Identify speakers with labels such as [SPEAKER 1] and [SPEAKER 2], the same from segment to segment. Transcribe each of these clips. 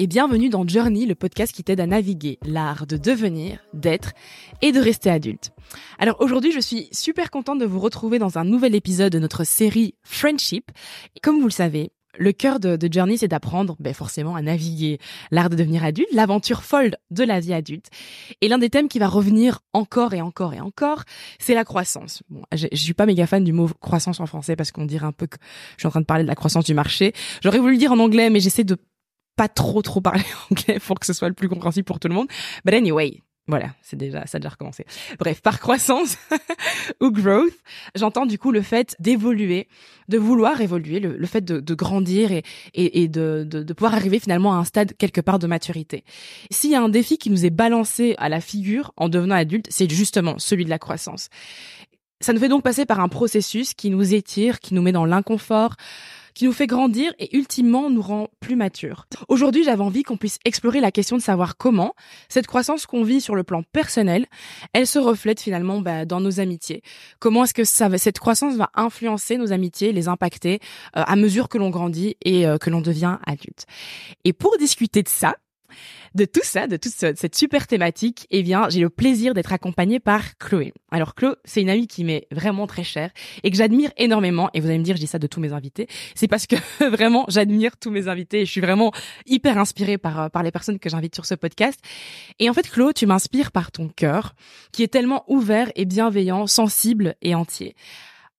[SPEAKER 1] Et bienvenue dans Journey, le podcast qui t'aide à naviguer l'art de devenir, d'être et de rester adulte. Alors aujourd'hui, je suis super contente de vous retrouver dans un nouvel épisode de notre série Friendship. Comme vous le savez, le cœur de, Journey, c'est d'apprendre ben, forcément à naviguer l'art de devenir adulte, l'aventure folle de la vie adulte. Et l'un des thèmes qui va revenir encore et encore et encore, c'est la croissance. Bon, je, je suis pas méga fan du mot croissance en français parce qu'on dirait un peu que je suis en train de parler de la croissance du marché. J'aurais voulu le dire en anglais, mais j'essaie de pas trop trop parler anglais pour que ce soit le plus compréhensible pour tout le monde. But anyway, voilà, c'est déjà, ça a déjà recommencé. Bref, par croissance ou growth, j'entends du coup le fait d'évoluer, de vouloir évoluer, le, fait de, grandir et, et, de, de, pouvoir arriver finalement à un stade quelque part de maturité. S'il y a un défi qui nous est balancé à la figure en devenant adulte, c'est justement celui de la croissance. Ça nous fait donc passer par un processus qui nous étire, qui nous met dans l'inconfort, qui nous fait grandir et ultimement nous rend plus matures. Aujourd'hui, j'avais envie qu'on puisse explorer la question de savoir comment cette croissance qu'on vit sur le plan personnel, elle se reflète finalement bah, dans nos amitiés. Comment est-ce que cette croissance va influencer nos amitiés, les impacter euh, à mesure que l'on grandit et euh, que l'on devient adulte. Et pour discuter de ça, de tout ça, de toute cette super thématique, eh bien, j'ai le plaisir d'être accompagnée par Chloé. Alors, Chloé, c'est une amie qui m'est vraiment très chère et que j'admire énormément. Et vous allez me dire, je dis ça de tous mes invités. C'est parce que vraiment, j'admire tous mes invités et je suis vraiment hyper inspirée par, euh, par les personnes que j'invite sur ce podcast. Et en fait, Chloé, tu m'inspires par ton cœur qui est tellement ouvert et bienveillant, sensible et entier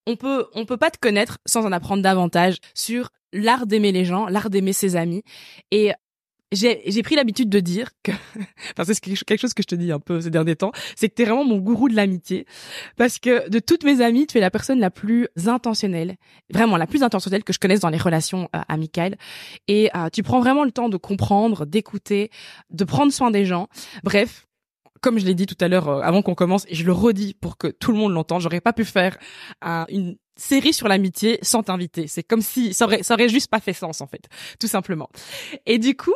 [SPEAKER 1] on peut on peut pas te connaître sans en apprendre davantage sur l'art d'aimer les gens, l'art d'aimer ses amis et j'ai pris l'habitude de dire que, enfin c'est quelque chose que je te dis un peu ces derniers temps, c'est que t'es vraiment mon gourou de l'amitié, parce que de toutes mes amies, tu es la personne la plus intentionnelle, vraiment la plus intentionnelle que je connaisse dans les relations euh, amicales, et euh, tu prends vraiment le temps de comprendre, d'écouter, de prendre soin des gens. Bref, comme je l'ai dit tout à l'heure euh, avant qu'on commence, et je le redis pour que tout le monde l'entende, j'aurais pas pu faire une série sur l'amitié sans t'inviter. C'est comme si ça aurait, ça aurait juste pas fait sens en fait, tout simplement. Et du coup,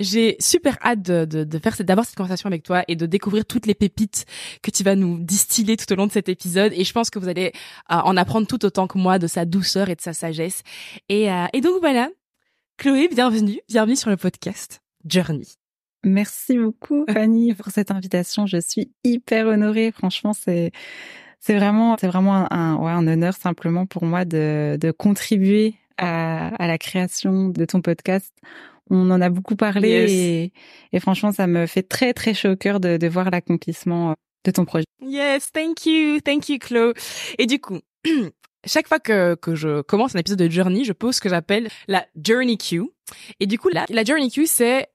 [SPEAKER 1] j'ai super hâte de, de, de faire d'avoir cette conversation avec toi et de découvrir toutes les pépites que tu vas nous distiller tout au long de cet épisode. Et je pense que vous allez euh, en apprendre tout autant que moi de sa douceur et de sa sagesse. Et, euh, et donc voilà, Chloé, bienvenue, bienvenue sur le podcast Journey.
[SPEAKER 2] Merci beaucoup Fanny pour cette invitation. Je suis hyper honorée. Franchement, c'est c'est vraiment c'est vraiment un, ouais, un honneur simplement pour moi de, de contribuer à, à la création de ton podcast on en a beaucoup parlé et, franchement, ça me fait très très chaud au cœur de, voir l'accomplissement euh, de ton projet.
[SPEAKER 1] Yes, thank you, thank you, Chloe. Et du coup, chaque fois que, que je commence un épisode de Journey, je pose ce que j'appelle la Journey Q. Et du coup, là, la Journey Q, c'est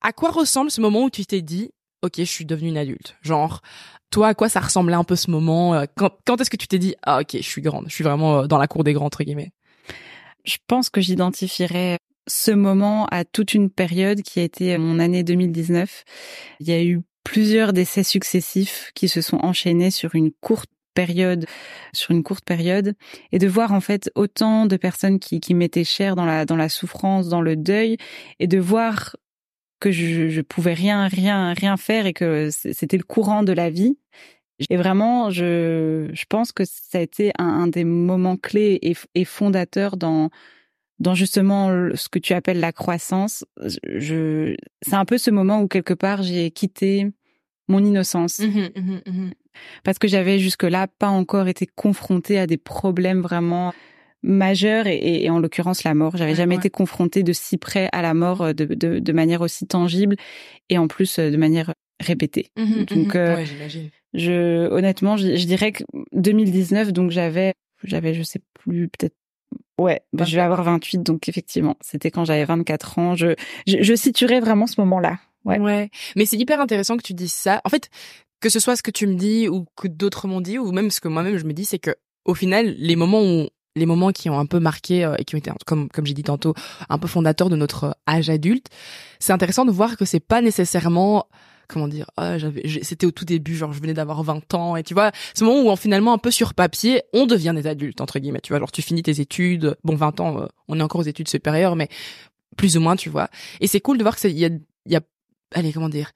[SPEAKER 1] à quoi ressemble ce moment où tu t'es dit, ok, je suis devenue une adulte? Genre, toi, à quoi ça ressemblait un peu ce moment euh, Quand, quand est-ce que tu t'es dit, ah ok, je suis grande, je suis vraiment euh, dans la cour des grands entre guillemets?
[SPEAKER 2] Je pense que j'identifierais ce moment à toute une période qui a été mon année 2019. Il y a eu plusieurs décès successifs qui se sont enchaînés sur une courte période, sur une courte période, et de voir en fait autant de personnes qui, m'étaient chères dans la dans la souffrance, dans le deuil, et de voir que je, je pouvais rien rien rien faire et que c'était le courant de la vie. Et vraiment, je pense que ça a été un, des moments clés et fondateurs dans dans justement ce que tu appelles la croissance, je, c'est un peu ce moment où quelque part j'ai quitté mon innocence. Mmh mmh mmh Parce que j'avais jusque-là pas encore été confrontée à des problèmes vraiment majeurs et, en l'occurrence la mort. J'avais jamais été confrontée de si près à la mort de, de, de, manière aussi tangible et en plus euh, de manière répétée.
[SPEAKER 1] donc, euh,
[SPEAKER 2] je honnêtement, je, je dirais que 2019, donc j'avais, j'avais, je sais plus, peut-être Ouais, bah, je vais avoir 28, donc effectivement, c'était quand j'avais 24 ans. Je, je, je situerais vraiment ce moment-là.
[SPEAKER 1] Ouais. ouais. Mais c'est hyper intéressant que tu dises ça. En fait, que ce soit ce que tu me dis ou que d'autres m'ont dit ou même ce que moi-même je me dis, c'est que au final, les moments où les moments qui ont un peu marqué euh, et qui ont été comme comme j'ai dit tantôt un peu fondateurs de notre âge adulte, c'est intéressant de voir que c'est pas nécessairement comment dire ah, j'avais c'était au tout début genre je venais d'avoir 20 ans et tu vois ce moment où finalement un peu sur papier on devient des adultes entre guillemets tu vois. Genre tu finis tes études bon 20 ans euh, on est encore aux études supérieures mais plus ou moins tu vois. Et c'est cool de voir que il y a y a allez comment dire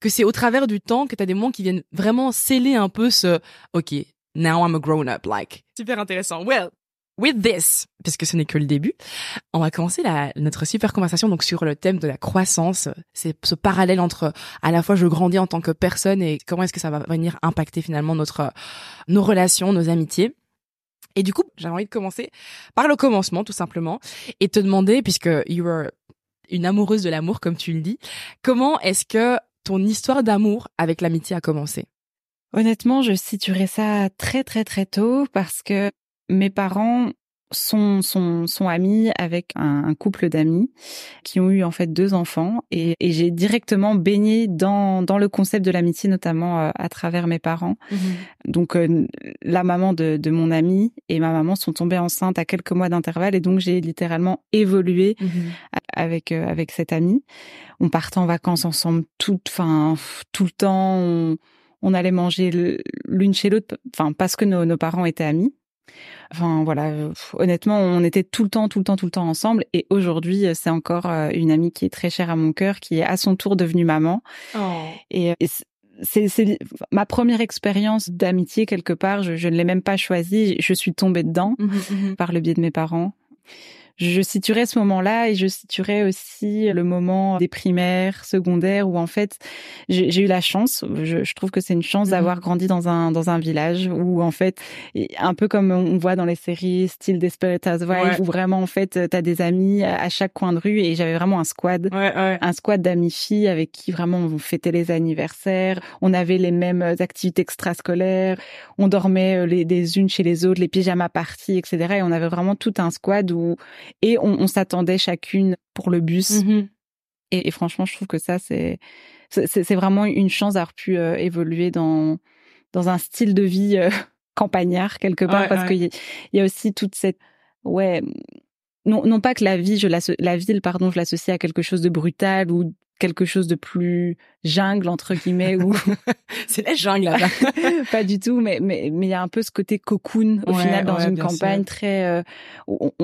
[SPEAKER 1] que c'est au travers du temps que tu as des moments qui viennent vraiment sceller un peu ce OK now I'm a grown up like. Super intéressant. Well with this, puisque ce n'est que le début, on va commencer la, notre super conversation donc sur le thème de la croissance. C'est ce parallèle entre à la fois je grandis en tant que personne et comment est-ce que ça va venir impacter finalement notre nos relations, nos amitiés. Et du coup, j'ai envie de commencer par le commencement tout simplement et te demander puisque you are une amoureuse de l'amour comme tu le dis, comment est-ce que ton histoire d'amour avec l'amitié a commencé?
[SPEAKER 2] Honnêtement, je situerais ça très très très tôt parce que mes parents sont, sont, sont amis avec un, couple d'amis qui ont eu en fait deux enfants et, et j'ai directement baigné dans, dans le concept de l'amitié, notamment euh, à travers mes parents. Mhm. Donc euh, la maman de, de mon ami et ma maman sont tombées enceintes à quelques mois d'intervalle et donc j'ai littéralement évolué mhm. avec euh, avec cet ami. On partait en vacances ensemble tout, enfin tout le temps. On, on allait manger l'une chez l'autre, enfin parce que nos, nos parents étaient amis. Enfin voilà, honnêtement, on était tout le temps, tout le temps, tout le temps ensemble. Et aujourd'hui, c'est encore euh, une amie qui est très chère à mon cœur, qui est à son tour devenue maman. Oh. Et, c'est ma première expérience d'amitié quelque part. Je, ne l'ai même pas choisie. Je suis tombée dedans mmh mmh par le biais de mes parents je situerais ce moment-là et je situerais aussi le moment des primaires, secondaires où en fait j'ai eu la chance, je, je trouve que c'est une chance d'avoir mmh. grandi dans un dans un village où en fait un peu comme on voit dans les séries style Desperate Housewives où vraiment en fait t'as des amis à chaque coin de rue et j'avais vraiment un squad, un squad d'amis filles avec qui vraiment on fêtait les anniversaires, on avait les mêmes activités extrascolaires, on dormait euh, les des unes chez les autres, les pyjamas parties, etc. Et on avait vraiment tout un squad où et on, s'attendait chacune pour le bus. Mm-hmm. Et, franchement, je trouve que ça, c'est c'est vraiment une chance d'avoir pu euh, évoluer dans dans un style de vie euh, campagnard quelque part, parce qu'il y, a aussi toute cette ouais non, non pas que la vie, je la, la ville, pardon, je l'associe à quelque chose de brutal ou quelque chose de plus jungle entre guillemets ou
[SPEAKER 1] c'est la jungle là
[SPEAKER 2] pas du tout mais mais mais il y a un peu ce côté cocoon au final dans une campagne très euh,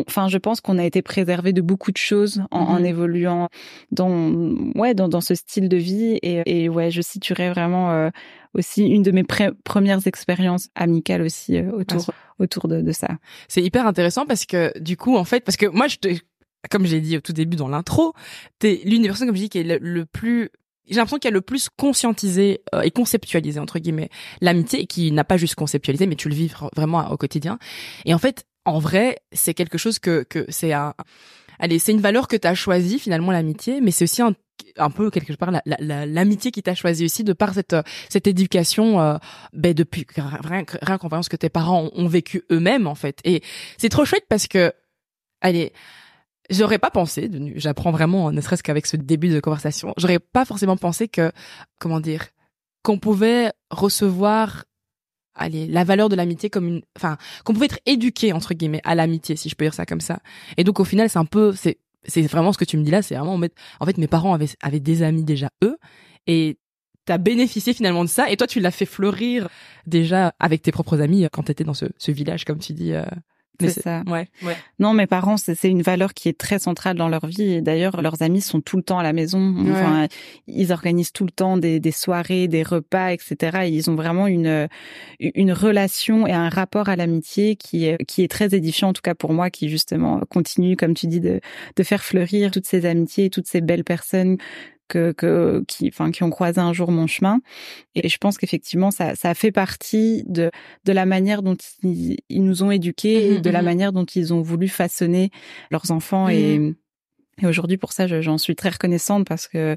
[SPEAKER 2] enfin je pense qu'on a été préservé de beaucoup de choses en, mm-hmm. évoluant dans ouais dans dans ce style de vie et et ouais je situerais vraiment euh, aussi une de mes premières expériences amicales aussi euh, autour autour de, de ça.
[SPEAKER 1] C'est hyper intéressant parce que du coup en fait parce que moi je comme j'ai dit au tout début dans l'intro, t'es l'une des personnes, comme je dis, qui est le, plus j'ai l'impression qu'il a le plus conscientisé euh, et conceptualisé entre guillemets l'amitié et qui n'a pas juste conceptualisé mais tu le vis vraiment au quotidien. Et en fait en vrai c'est quelque chose que que c'est un allez c'est une valeur que tu as choisi finalement l'amitié mais c'est aussi un, peu quelque part l'amitié la, qui t'a choisi aussi de par cette cette éducation euh, ben depuis rien, rien qu'en voyant ce que tes parents ont, ont vécu eux-mêmes en fait. Et c'est trop chouette parce que allez J'aurais pas pensé, j'apprends vraiment, ne serait-ce qu'avec ce début de conversation, j'aurais pas forcément pensé que, comment dire, qu'on pouvait recevoir, allez, la valeur de l'amitié comme une, enfin, qu'on pouvait être éduqué entre guillemets à l'amitié, si je peux dire ça comme ça. Et donc au final, c'est un peu, c'est, c'est vraiment ce que tu me dis là, c'est vraiment, en fait, mes parents avaient, avaient des amis déjà eux, et t'as bénéficié finalement de ça, et toi tu l'as fait fleurir déjà avec tes propres amis quand t'étais dans ce, ce village, comme tu dis. Euh,
[SPEAKER 2] c'est ça. Ouais, ouais. Non, mes parents, c'est une valeur qui est très centrale dans leur vie. Et d'ailleurs, leurs amis sont tout le temps à la maison. Enfin, ils organisent tout le temps des, des soirées, des repas, etc. Et ils ont vraiment une une relation et un rapport à l'amitié qui est qui est très édifiant, en tout cas pour moi, qui justement continue, comme tu dis, de de faire fleurir toutes ces amitiés, toutes ces belles personnes que, que qui enfin qui ont croisé un jour mon chemin. Et je pense qu'effectivement ça ça fait partie de de la manière dont ils, nous ont éduqués mmh de la mmh. manière dont ils ont voulu façonner leurs enfants. Et, mmh. et aujourd'hui pour ça j'en suis très reconnaissante parce que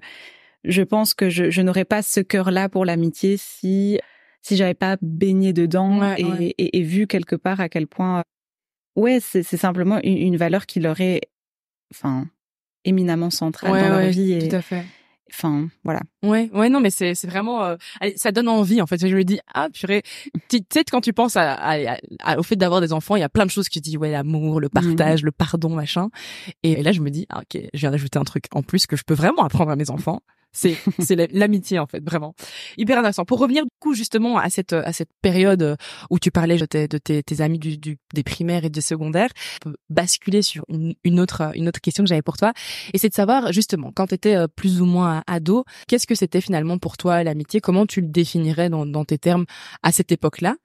[SPEAKER 2] je pense que je, je n'aurais pas ce cœur-là pour l'amitié si si j'avais pas baigné dedans et, Et, et, vu quelque part à quel point ouais c'est simplement une, une valeur qui leur est enfin éminemment centrale dans leur vie et,
[SPEAKER 1] tout à fait
[SPEAKER 2] Enfin, voilà.
[SPEAKER 1] Ouais, ouais, non, mais c'est c'est vraiment, euh, ça donne envie en fait. Je me dis, ah purée, tu sais quand tu penses à, à, au fait d'avoir des enfants, il y a plein de choses qui disent, ouais, l'amour, le partage, le pardon, machin. Et, là, je me dis, ah, ok, je viens d'ajouter un truc en plus que je peux vraiment apprendre à mes enfants. C'est c'est l'amitié en fait, vraiment hyper intéressant. Pour revenir du coup justement à cette à cette période où tu parlais de tes, de tes, tes amis du, du, des primaires et des secondaires, basculer sur une, une autre une autre question que j'avais pour toi, et c'est de savoir justement quand tu étais euh, plus ou moins ado, qu'est-ce que c'était finalement pour toi l'amitié? Comment tu le définirais dans, dans tes termes à cette époque-là?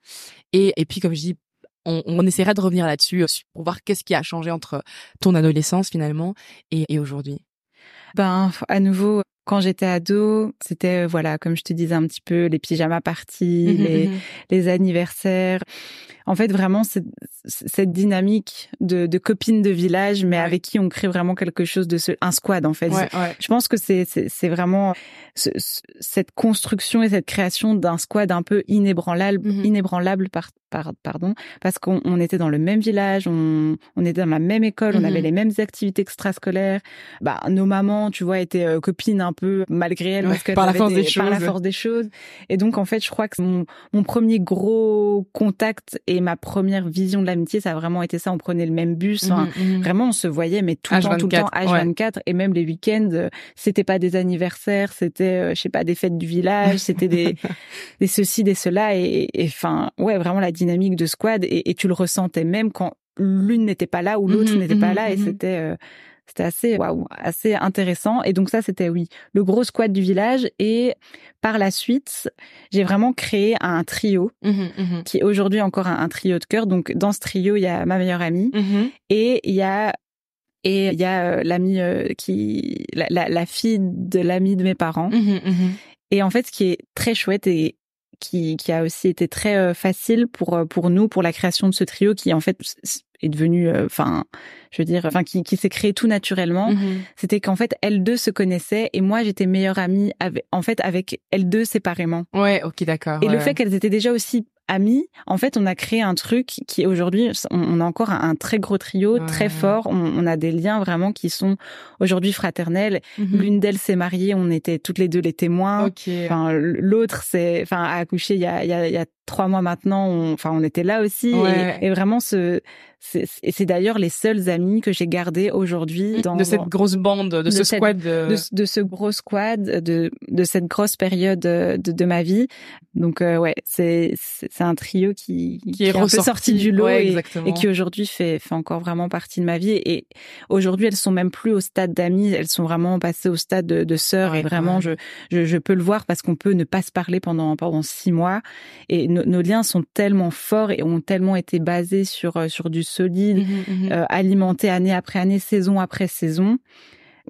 [SPEAKER 1] Et, et puis comme je dis on, essaiera de revenir là-dessus pour voir qu'est-ce qui a changé entre ton adolescence finalement et aujourd'hui.
[SPEAKER 2] Ben, à nouveau, quand j'étais ado, c'était voilà, comme je te disais un petit peu, les pyjamas parties, mmh les, mmh les anniversaires. En fait, vraiment cette, cette dynamique de, de copines de village, mais avec qui on crée vraiment quelque chose de ce, un squad en fait. Je pense que c'est c'est vraiment ce, cette construction et cette création d'un squad un peu inébranlable, mmh inébranlable par pardon, parce qu'on était dans le même village, on, on était dans la même école, on avait les mêmes activités extrascolaires. Bah, nos mamans, tu vois, étaient euh, copines un peu malgré elles parce
[SPEAKER 1] par la force des,
[SPEAKER 2] par la force des choses. Et donc en fait, je crois que mon, mon premier gros contact et ma première vision de l'amitié, ça a vraiment été ça. On prenait le même bus, mmh mmh vraiment on se voyait, mais tout le temps, tout le temps, H24 et même les week-ends, euh, c'était pas des anniversaires, c'était, euh, je sais pas, des fêtes du village, c'était des des ceci, des cela. Et enfin ouais, vraiment la dynamique de squad. Et, et tu le ressentais même quand l'une n'était pas là ou l'autre mmh n'était pas là. Et c'était euh, c'était assez waouh, assez intéressant. Et donc ça, c'était oui, le gros squat du village. Et par la suite, j'ai vraiment créé un trio mmh mmh qui est aujourd'hui encore un, trio de cœur. Donc dans ce trio, il y a ma meilleure amie mmh et il y a et il y a euh, l'amie euh, qui la, la, fille de l'amie de mes parents. Et en fait, ce qui est très chouette et qui, qui a aussi été très euh, facile pour pour nous pour la création de ce trio qui en fait est devenu, euh, enfin, je veux dire, enfin, qui, qui s'est créé tout naturellement. Mhm. C'était qu'en fait, elles deux se connaissaient et moi, j'étais meilleure amie avec, en fait, avec elles deux séparément.
[SPEAKER 1] Ouais, ok, d'accord.
[SPEAKER 2] Et le fait qu'elles étaient déjà aussi amis, en fait, on a créé un truc qui aujourd'hui, on, a encore un, très gros trio, très fort. On, a des liens vraiment qui sont aujourd'hui fraternels. Mhm. L'une d'elles s'est mariée, on était toutes les deux les témoins. Enfin, l'autre, c'est, enfin, a accouché il y a, il y a, il y a trois mois maintenant. On, enfin, on était là aussi. Et, et, vraiment, ce, c'est d'ailleurs les seuls amis que j'ai gardés aujourd'hui
[SPEAKER 1] dans de cette grosse bande, de, ce squad,
[SPEAKER 2] de... de... ce gros squad, de de cette grosse période de, de ma vie. Donc euh, ouais, c'est c'est un trio qui
[SPEAKER 1] qui, est, un peu
[SPEAKER 2] sorti du lot et, et, qui aujourd'hui fait fait encore vraiment partie de ma vie. Et aujourd'hui, elles sont même plus au stade d'amis, elles sont vraiment passées au stade de, de sœurs. et vraiment, je, je, je peux le voir parce qu'on peut ne pas se parler pendant pendant six mois. Et nos liens sont tellement forts et ont tellement été basés sur sur du solide, mmh mmh euh, alimenté année après année, saison après saison,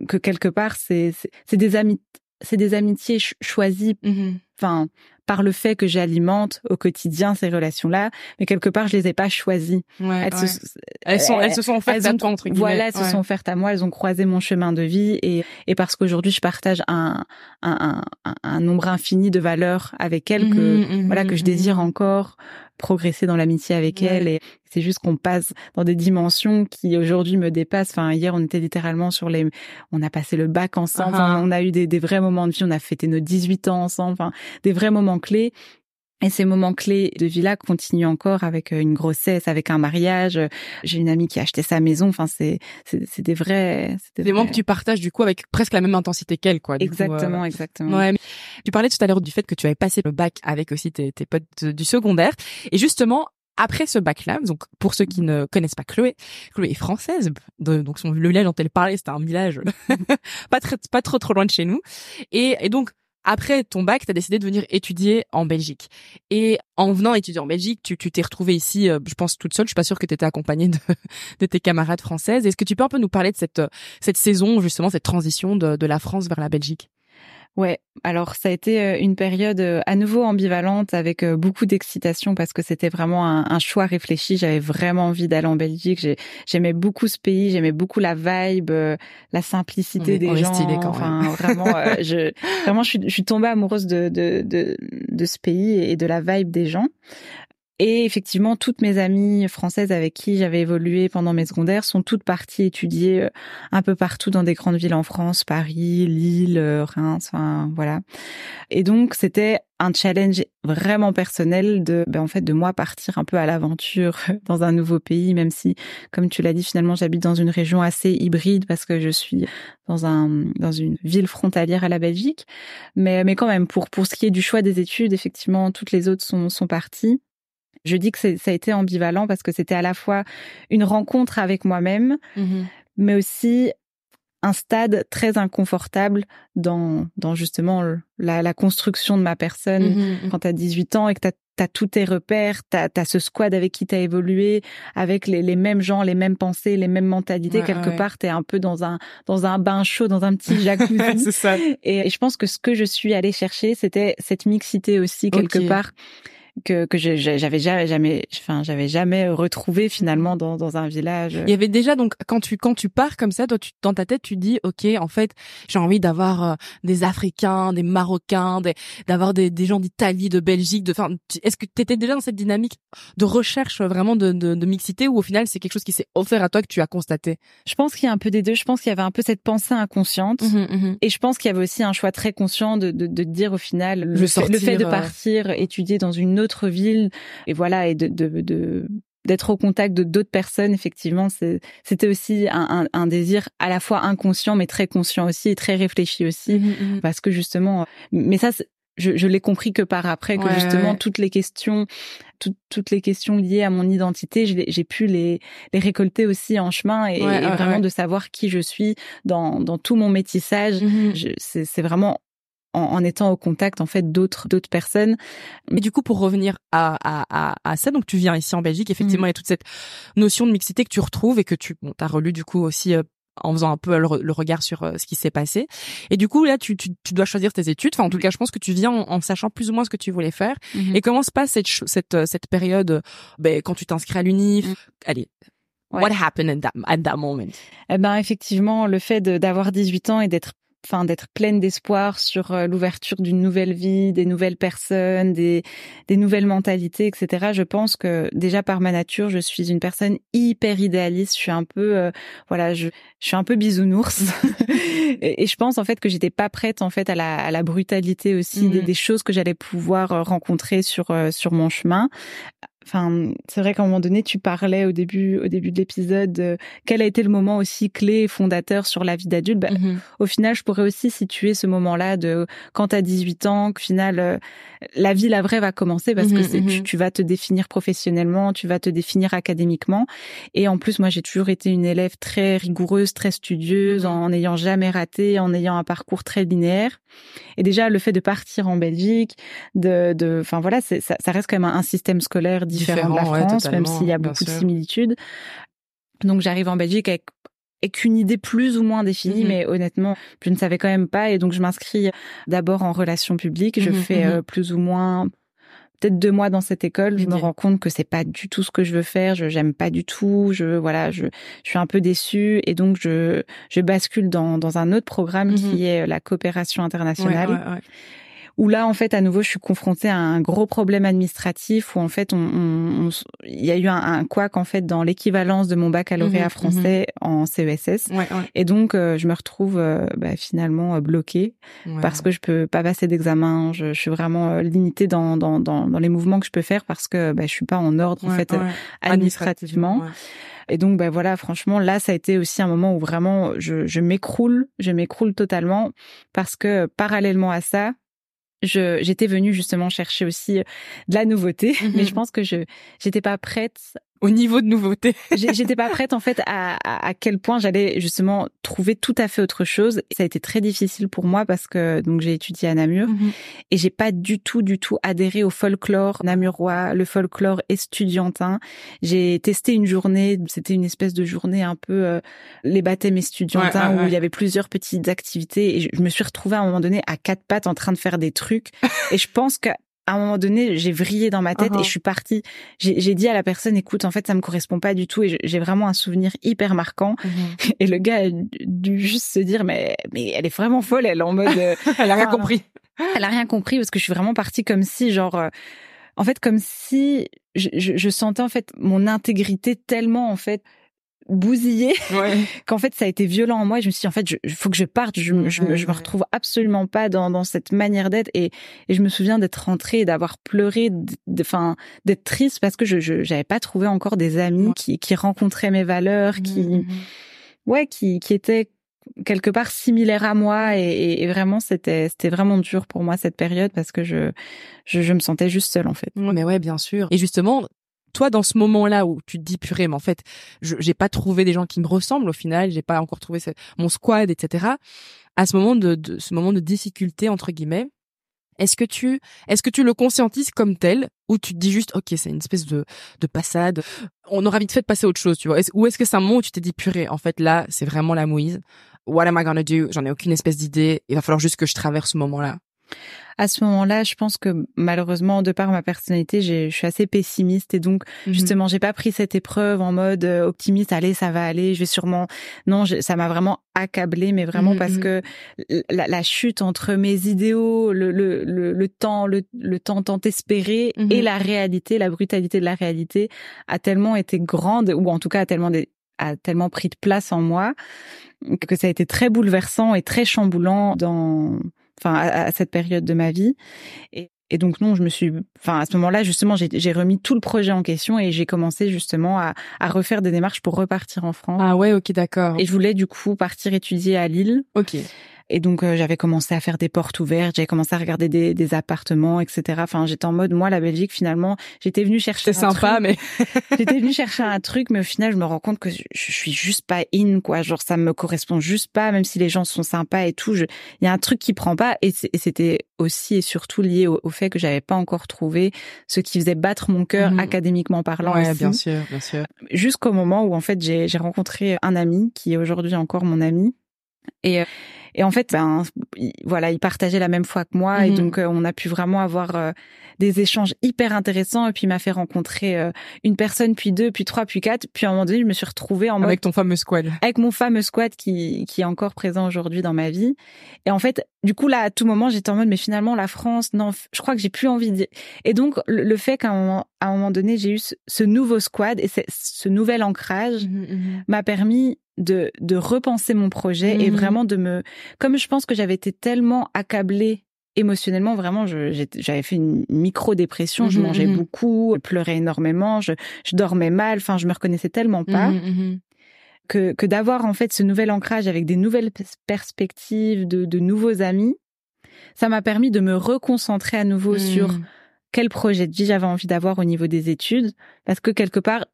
[SPEAKER 2] que quelque part c'est c'est des amis c'est des amitiés choisies. Mmh enfin, par le fait que j'alimente au quotidien ces relations-là, mais quelque part je les ai pas choisies.
[SPEAKER 1] elles, Se, elles, sont, elles se sont offertes à toi entre guillemets.
[SPEAKER 2] Voilà, elles se sont offertes à moi, elles ont croisé mon chemin de vie et, et parce qu'aujourd'hui je partage un, un, un, un, nombre infini de valeurs avec elles que mmh, mmh, voilà que je mmh, désire encore progresser dans l'amitié avec elles et c'est juste qu'on passe dans des dimensions qui aujourd'hui me dépassent. Enfin, hier, on était littéralement sur les, on a passé le bac ensemble, uh-huh. on a eu des, des, vrais moments de vie, on a fêté nos 18 ans ensemble, enfin, des vrais moments clés. Et ces moments clés de vie-là continuent encore avec euh, une grossesse, avec un mariage. J'ai une amie qui a acheté sa maison. Enfin, c'est c'est des vrais.
[SPEAKER 1] Des, des moments que tu partages du coup avec presque la même intensité qu'elle, quoi.
[SPEAKER 2] exactement,
[SPEAKER 1] euh,
[SPEAKER 2] exactement.
[SPEAKER 1] Ouais. Tu parlais tout à l'heure du fait que tu avais passé le bac avec aussi tes, tes potes du secondaire. Et justement, après ce bac-là, donc pour ceux qui ne connaissent pas Chloé, Chloé est française, donc son, le village dont elle parlait, c'était un village pas très, pas trop trop loin de chez nous, et, et donc après ton bac, tu as décidé de venir étudier en Belgique. Et en venant étudier en Belgique, tu t'es retrouvée ici, euh, je pense, toute seule. Je suis pas sûre que tu étais accompagnée de, de, tes camarades françaises. Est-ce que tu peux un peu nous parler de cette, cette saison, justement, cette transition de, de la France vers la Belgique?
[SPEAKER 2] Ouais, alors ça a été euh, une période euh, à nouveau ambivalente avec euh, beaucoup d'excitation parce que c'était vraiment un, choix réfléchi. J'avais vraiment envie d'aller en Belgique. J'aimais beaucoup ce pays, j'aimais beaucoup la vibe, la simplicité des gens. enfin, vraiment, je vraiment je suis, je suis tombée amoureuse de, de de de ce pays et de la vibe des gens. Et effectivement, toutes mes amies françaises avec qui j'avais évolué pendant mes secondaires sont toutes parties étudier euh, un peu partout dans des grandes villes en France, Paris, Lille, euh, Reims, enfin voilà. Et donc c'était un challenge vraiment personnel de ben en fait de moi partir un peu à l'aventure dans un nouveau pays même si comme tu l'as dit finalement j'habite dans une région assez hybride parce que je suis dans un dans une ville frontalière à la Belgique mais mais quand même pour pour ce qui est du choix des études effectivement toutes les autres sont sont parties je dis que ça a été ambivalent parce que c'était à la fois une rencontre avec moi-même, mmh mais aussi un stade très inconfortable dans, dans justement la, la construction de ma personne. Mmh mmh. Quand tu as 18 ans et que tu t'as tous tes repères, t'as as ce squad avec qui t'as évolué, avec les, les, mêmes gens, les mêmes pensées, les mêmes mentalités. Quelque part, t'es un peu dans un dans un bain chaud, dans un petit jacuzzi.
[SPEAKER 1] ça.
[SPEAKER 2] Et, je pense que ce que je suis allée chercher, c'était cette mixité aussi quelque part que que j'avais jamais enfin j'avais jamais retrouvé finalement dans dans un village.
[SPEAKER 1] Il y avait déjà donc quand tu quand tu pars comme ça, toi tu dans ta tête tu dis OK, en fait, j'ai envie d'avoir euh, des africains, des marocains, des d'avoir des des gens d'Italie, de Belgique, de enfin est-ce que tu étais déjà dans cette dynamique de recherche vraiment de de, de mixité ou au final c'est quelque chose qui s'est offert à toi que tu as constaté?
[SPEAKER 2] Je pense qu'il y a un peu des deux, je pense qu'il y avait un peu cette pensée inconsciente mmh mmh et je pense qu'il y avait aussi un choix très conscient de de, de dire au final le, fait, le fait de euh, partir étudier dans une autre ville et voilà et de, de, d'être au contact de d'autres personnes, effectivement, c'était aussi un, un, désir à la fois inconscient, mais très conscient aussi et très réfléchi aussi, mmh, mmh, mmh. parce que justement, mais ça, je, je l'ai compris que par après, que justement toutes les questions, toutes les questions liées à mon identité, j'ai pu les, les récolter aussi en chemin et, vraiment de savoir qui je suis dans, dans tout mon métissage. C'est vraiment en, étant au contact en fait d'autres d'autres personnes.
[SPEAKER 1] Mais du coup, pour revenir à, à, à, ça, donc tu viens ici en Belgique, effectivement, mmh. il y a toute cette notion de mixité que tu retrouves et que tu bon, as relu du coup aussi euh, en faisant un peu le, regard sur euh, ce qui s'est passé. Et du coup, là, tu, tu, tu, dois choisir tes études. Enfin, en tout cas, je pense que tu viens en, sachant plus ou moins ce que tu voulais faire. Mmh. Et comment se passe cette, cette, euh, cette période ben, quand tu t'inscris à l'UNIF? Mmh. Allez, What happened at that, at that moment?
[SPEAKER 2] Eh ben, effectivement, le fait d'avoir 18 ans et d'être enfin d'être pleine d'espoir sur euh, l'ouverture d'une nouvelle vie, des nouvelles personnes, des, des nouvelles mentalités, etc. Je pense que déjà par ma nature, je suis une personne hyper idéaliste. Je suis un peu, euh, voilà, je, je suis un peu bisounours. et, je pense en fait que j'étais pas prête en fait à la, à la brutalité aussi des, mmh des, choses que j'allais pouvoir euh, rencontrer sur sur mon chemin. Enfin, c'est vrai qu'à un moment donné, tu parlais au début, au début de l'épisode, quel a été le moment aussi clé et fondateur sur la vie d'adulte. Bah, mmh Au final, je pourrais aussi situer ce moment-là de quand tu as 18 ans, qu'au final, euh, la vie, la vraie va commencer parce que mmh c'est, mmh tu, vas te définir professionnellement, tu vas te définir académiquement. Et en plus, moi, j'ai toujours été une élève très rigoureuse, très studieuse, en n'ayant jamais raté, en ayant un parcours très linéaire. Et déjà, le fait de partir en Belgique, de, de, enfin voilà, ça, ça reste quand même un système scolaire différent, de la France, même s'il y a beaucoup de similitudes. Donc j'arrive en Belgique avec avec une idée plus ou moins définie, mmh mais honnêtement, je ne savais quand même pas. Et donc, je m'inscris d'abord en relations publiques. Je mmh fais mmh euh, plus ou moins peut-être deux mois dans cette école. Je me rends compte que c'est pas du tout ce que je veux faire. Je j'aime pas du tout. Je voilà, je, je suis un peu déçue et donc je je bascule dans dans un autre programme qui est la coopération internationale où là, en fait, à nouveau, je suis confrontée à un gros problème administratif où, en fait, on, il y a eu un, un couac, en fait, dans l'équivalence de mon baccalauréat mhm, français mhm. en CESS. Et donc, euh, je me retrouve euh, bah, finalement euh, bloquée parce que je peux pas passer d'examen. Je, je, suis vraiment limitée dans, dans, dans, dans, les mouvements que je peux faire parce que bah, je suis pas en ordre, en fait, administrativement. Et donc, ben voilà, franchement, là, ça a été aussi un moment où vraiment je, m'écroule, je m'écroule totalement parce que parallèlement à ça, j'étais venue justement chercher aussi euh, de la nouveauté, mais je pense que je j'étais pas prête
[SPEAKER 1] au niveau de nouveauté.
[SPEAKER 2] J'étais pas prête en fait à, à, quel point j'allais justement trouver tout à fait autre chose. Ça a été très difficile pour moi parce que donc j'ai étudié à Namur mhm. et j'ai pas du tout du tout adhéré au folklore namurois, le folklore estudiantin. J'ai testé une journée, c'était une espèce de journée un peu euh, les baptêmes estudiantins où il y avait plusieurs petites activités et je, je me suis retrouvée à un moment donné à quatre pattes en train de faire des trucs et je pense que à un moment donné, j'ai vrillé dans ma tête et uh-huh. je suis partie. J'ai dit à la personne, écoute, en fait, ça me correspond pas du tout et j'ai vraiment un souvenir hyper marquant. Uh-huh. Et le gars a dû juste se dire, mais, mais elle est vraiment folle, elle est en mode... Euh,
[SPEAKER 1] elle a rien compris.
[SPEAKER 2] Elle a rien compris parce que je suis vraiment partie comme si, genre... Euh, en fait, comme si je, je, sentais en fait mon intégrité tellement en fait bousillé qu'en fait ça a été violent en moi et je me suis dit en fait il faut que je parte je, je, me retrouve absolument pas dans, dans cette manière d'être et, et je me souviens d'être rentrée et d'avoir pleuré enfin d'être triste parce que je j'avais pas trouvé encore des amis qui qui rencontraient mes valeurs qui mmh, mmh, mmh. ouais qui qui étaient quelque part similaires à moi et, et vraiment c'était c'était vraiment dur pour moi cette période parce que je, je, je me sentais juste seule en fait.
[SPEAKER 1] Mais ouais, bien sûr. Et justement, toi, dans ce moment-là où tu te dis purée, mais en fait, j'ai pas trouvé des gens qui me ressemblent au final, j'ai pas encore trouvé mon squad, etc. À ce moment de, de, ce moment de difficulté entre guillemets, Est-ce que tu, est-ce que tu le conscientises comme tel, ou tu te dis juste, ok, c'est une espèce de, de passade, on aura vite fait de passer à autre chose, tu vois? Ou est-ce que c'est un moment où tu t'es dit, purée, en fait, là, c'est vraiment la mouise. What am I gonna do? J'en ai aucune espèce d'idée. Il va falloir juste que je traverse ce moment-là
[SPEAKER 2] à ce moment-là, je pense que malheureusement, de par ma personnalité, je suis assez pessimiste et donc mhm. justement, j'ai pas pris cette épreuve en mode euh, optimiste. Allez, ça va aller. Je vais sûrement. Non, ça m'a vraiment accablé, mais vraiment parce mhm. que la, chute entre mes idéaux, le, le, le, temps, le, le, temps tant espéré et mhm. la réalité, la brutalité de la réalité, a tellement été grande ou en tout cas a tellement a tellement pris de place en moi que ça a été très bouleversant et très chamboulant dans enfin à, cette période de ma vie. Et, et donc non, je me suis, enfin à ce moment-là justement, j'ai remis tout le projet en question et j'ai commencé justement à, à, refaire des démarches pour repartir en France.
[SPEAKER 1] Ah ouais, ok, d'accord.
[SPEAKER 2] Et je voulais du coup partir étudier à Lille.
[SPEAKER 1] Ok.
[SPEAKER 2] Et donc euh, j'avais commencé à faire des portes ouvertes, j'avais commencé à regarder des, des appartements, etc. Enfin, j'étais en mode moi la Belgique finalement, j'étais venue chercher.
[SPEAKER 1] C'est sympa, mais
[SPEAKER 2] j'étais venue chercher un truc, mais au final je me rends compte que je, suis juste pas in quoi. Genre ça me correspond juste pas, même si les gens sont sympas et tout. Il y a un truc qui prend pas, et c'était aussi et surtout lié au, fait que j'avais pas encore trouvé ce qui faisait battre mon cœur mhm. académiquement parlant.
[SPEAKER 1] Ouais, bien sûr, bien sûr.
[SPEAKER 2] Jusqu'au moment où en fait j'ai rencontré un ami qui est aujourd'hui encore mon ami et euh, et en fait, ben voilà, il partageait la même foi que moi et mhm. donc euh, on a pu vraiment avoir euh, des échanges hyper intéressants. Et puis il m'a fait rencontrer euh, une personne, puis deux, puis trois, puis quatre. Puis à un moment donné, je me suis retrouvée en
[SPEAKER 1] avec ton fameux squad,
[SPEAKER 2] avec mon fameux squad qui qui est encore présent aujourd'hui dans ma vie. Et en fait, du coup là, à tout moment, j'étais en mode mais finalement la France, non, je crois que j'ai plus envie de. Et donc le, fait qu'à un moment, à un moment donné, j'ai eu ce, nouveau squad et ce nouvel ancrage mhm, mhm. m'a permis de, de repenser mon projet et mhm. vraiment de me... Comme je pense que j'avais été tellement accablée émotionnellement, vraiment, j'avais fait une micro-dépression, je mhm, mangeais mhm. beaucoup, je pleurais énormément, je, je dormais mal, enfin, je me reconnaissais tellement pas. Que, que d'avoir en fait ce nouvel ancrage avec des nouvelles perspectives, de, de nouveaux amis, ça m'a permis de me reconcentrer à nouveau sur quel projet de vie j'avais envie d'avoir au niveau des études parce que quelque part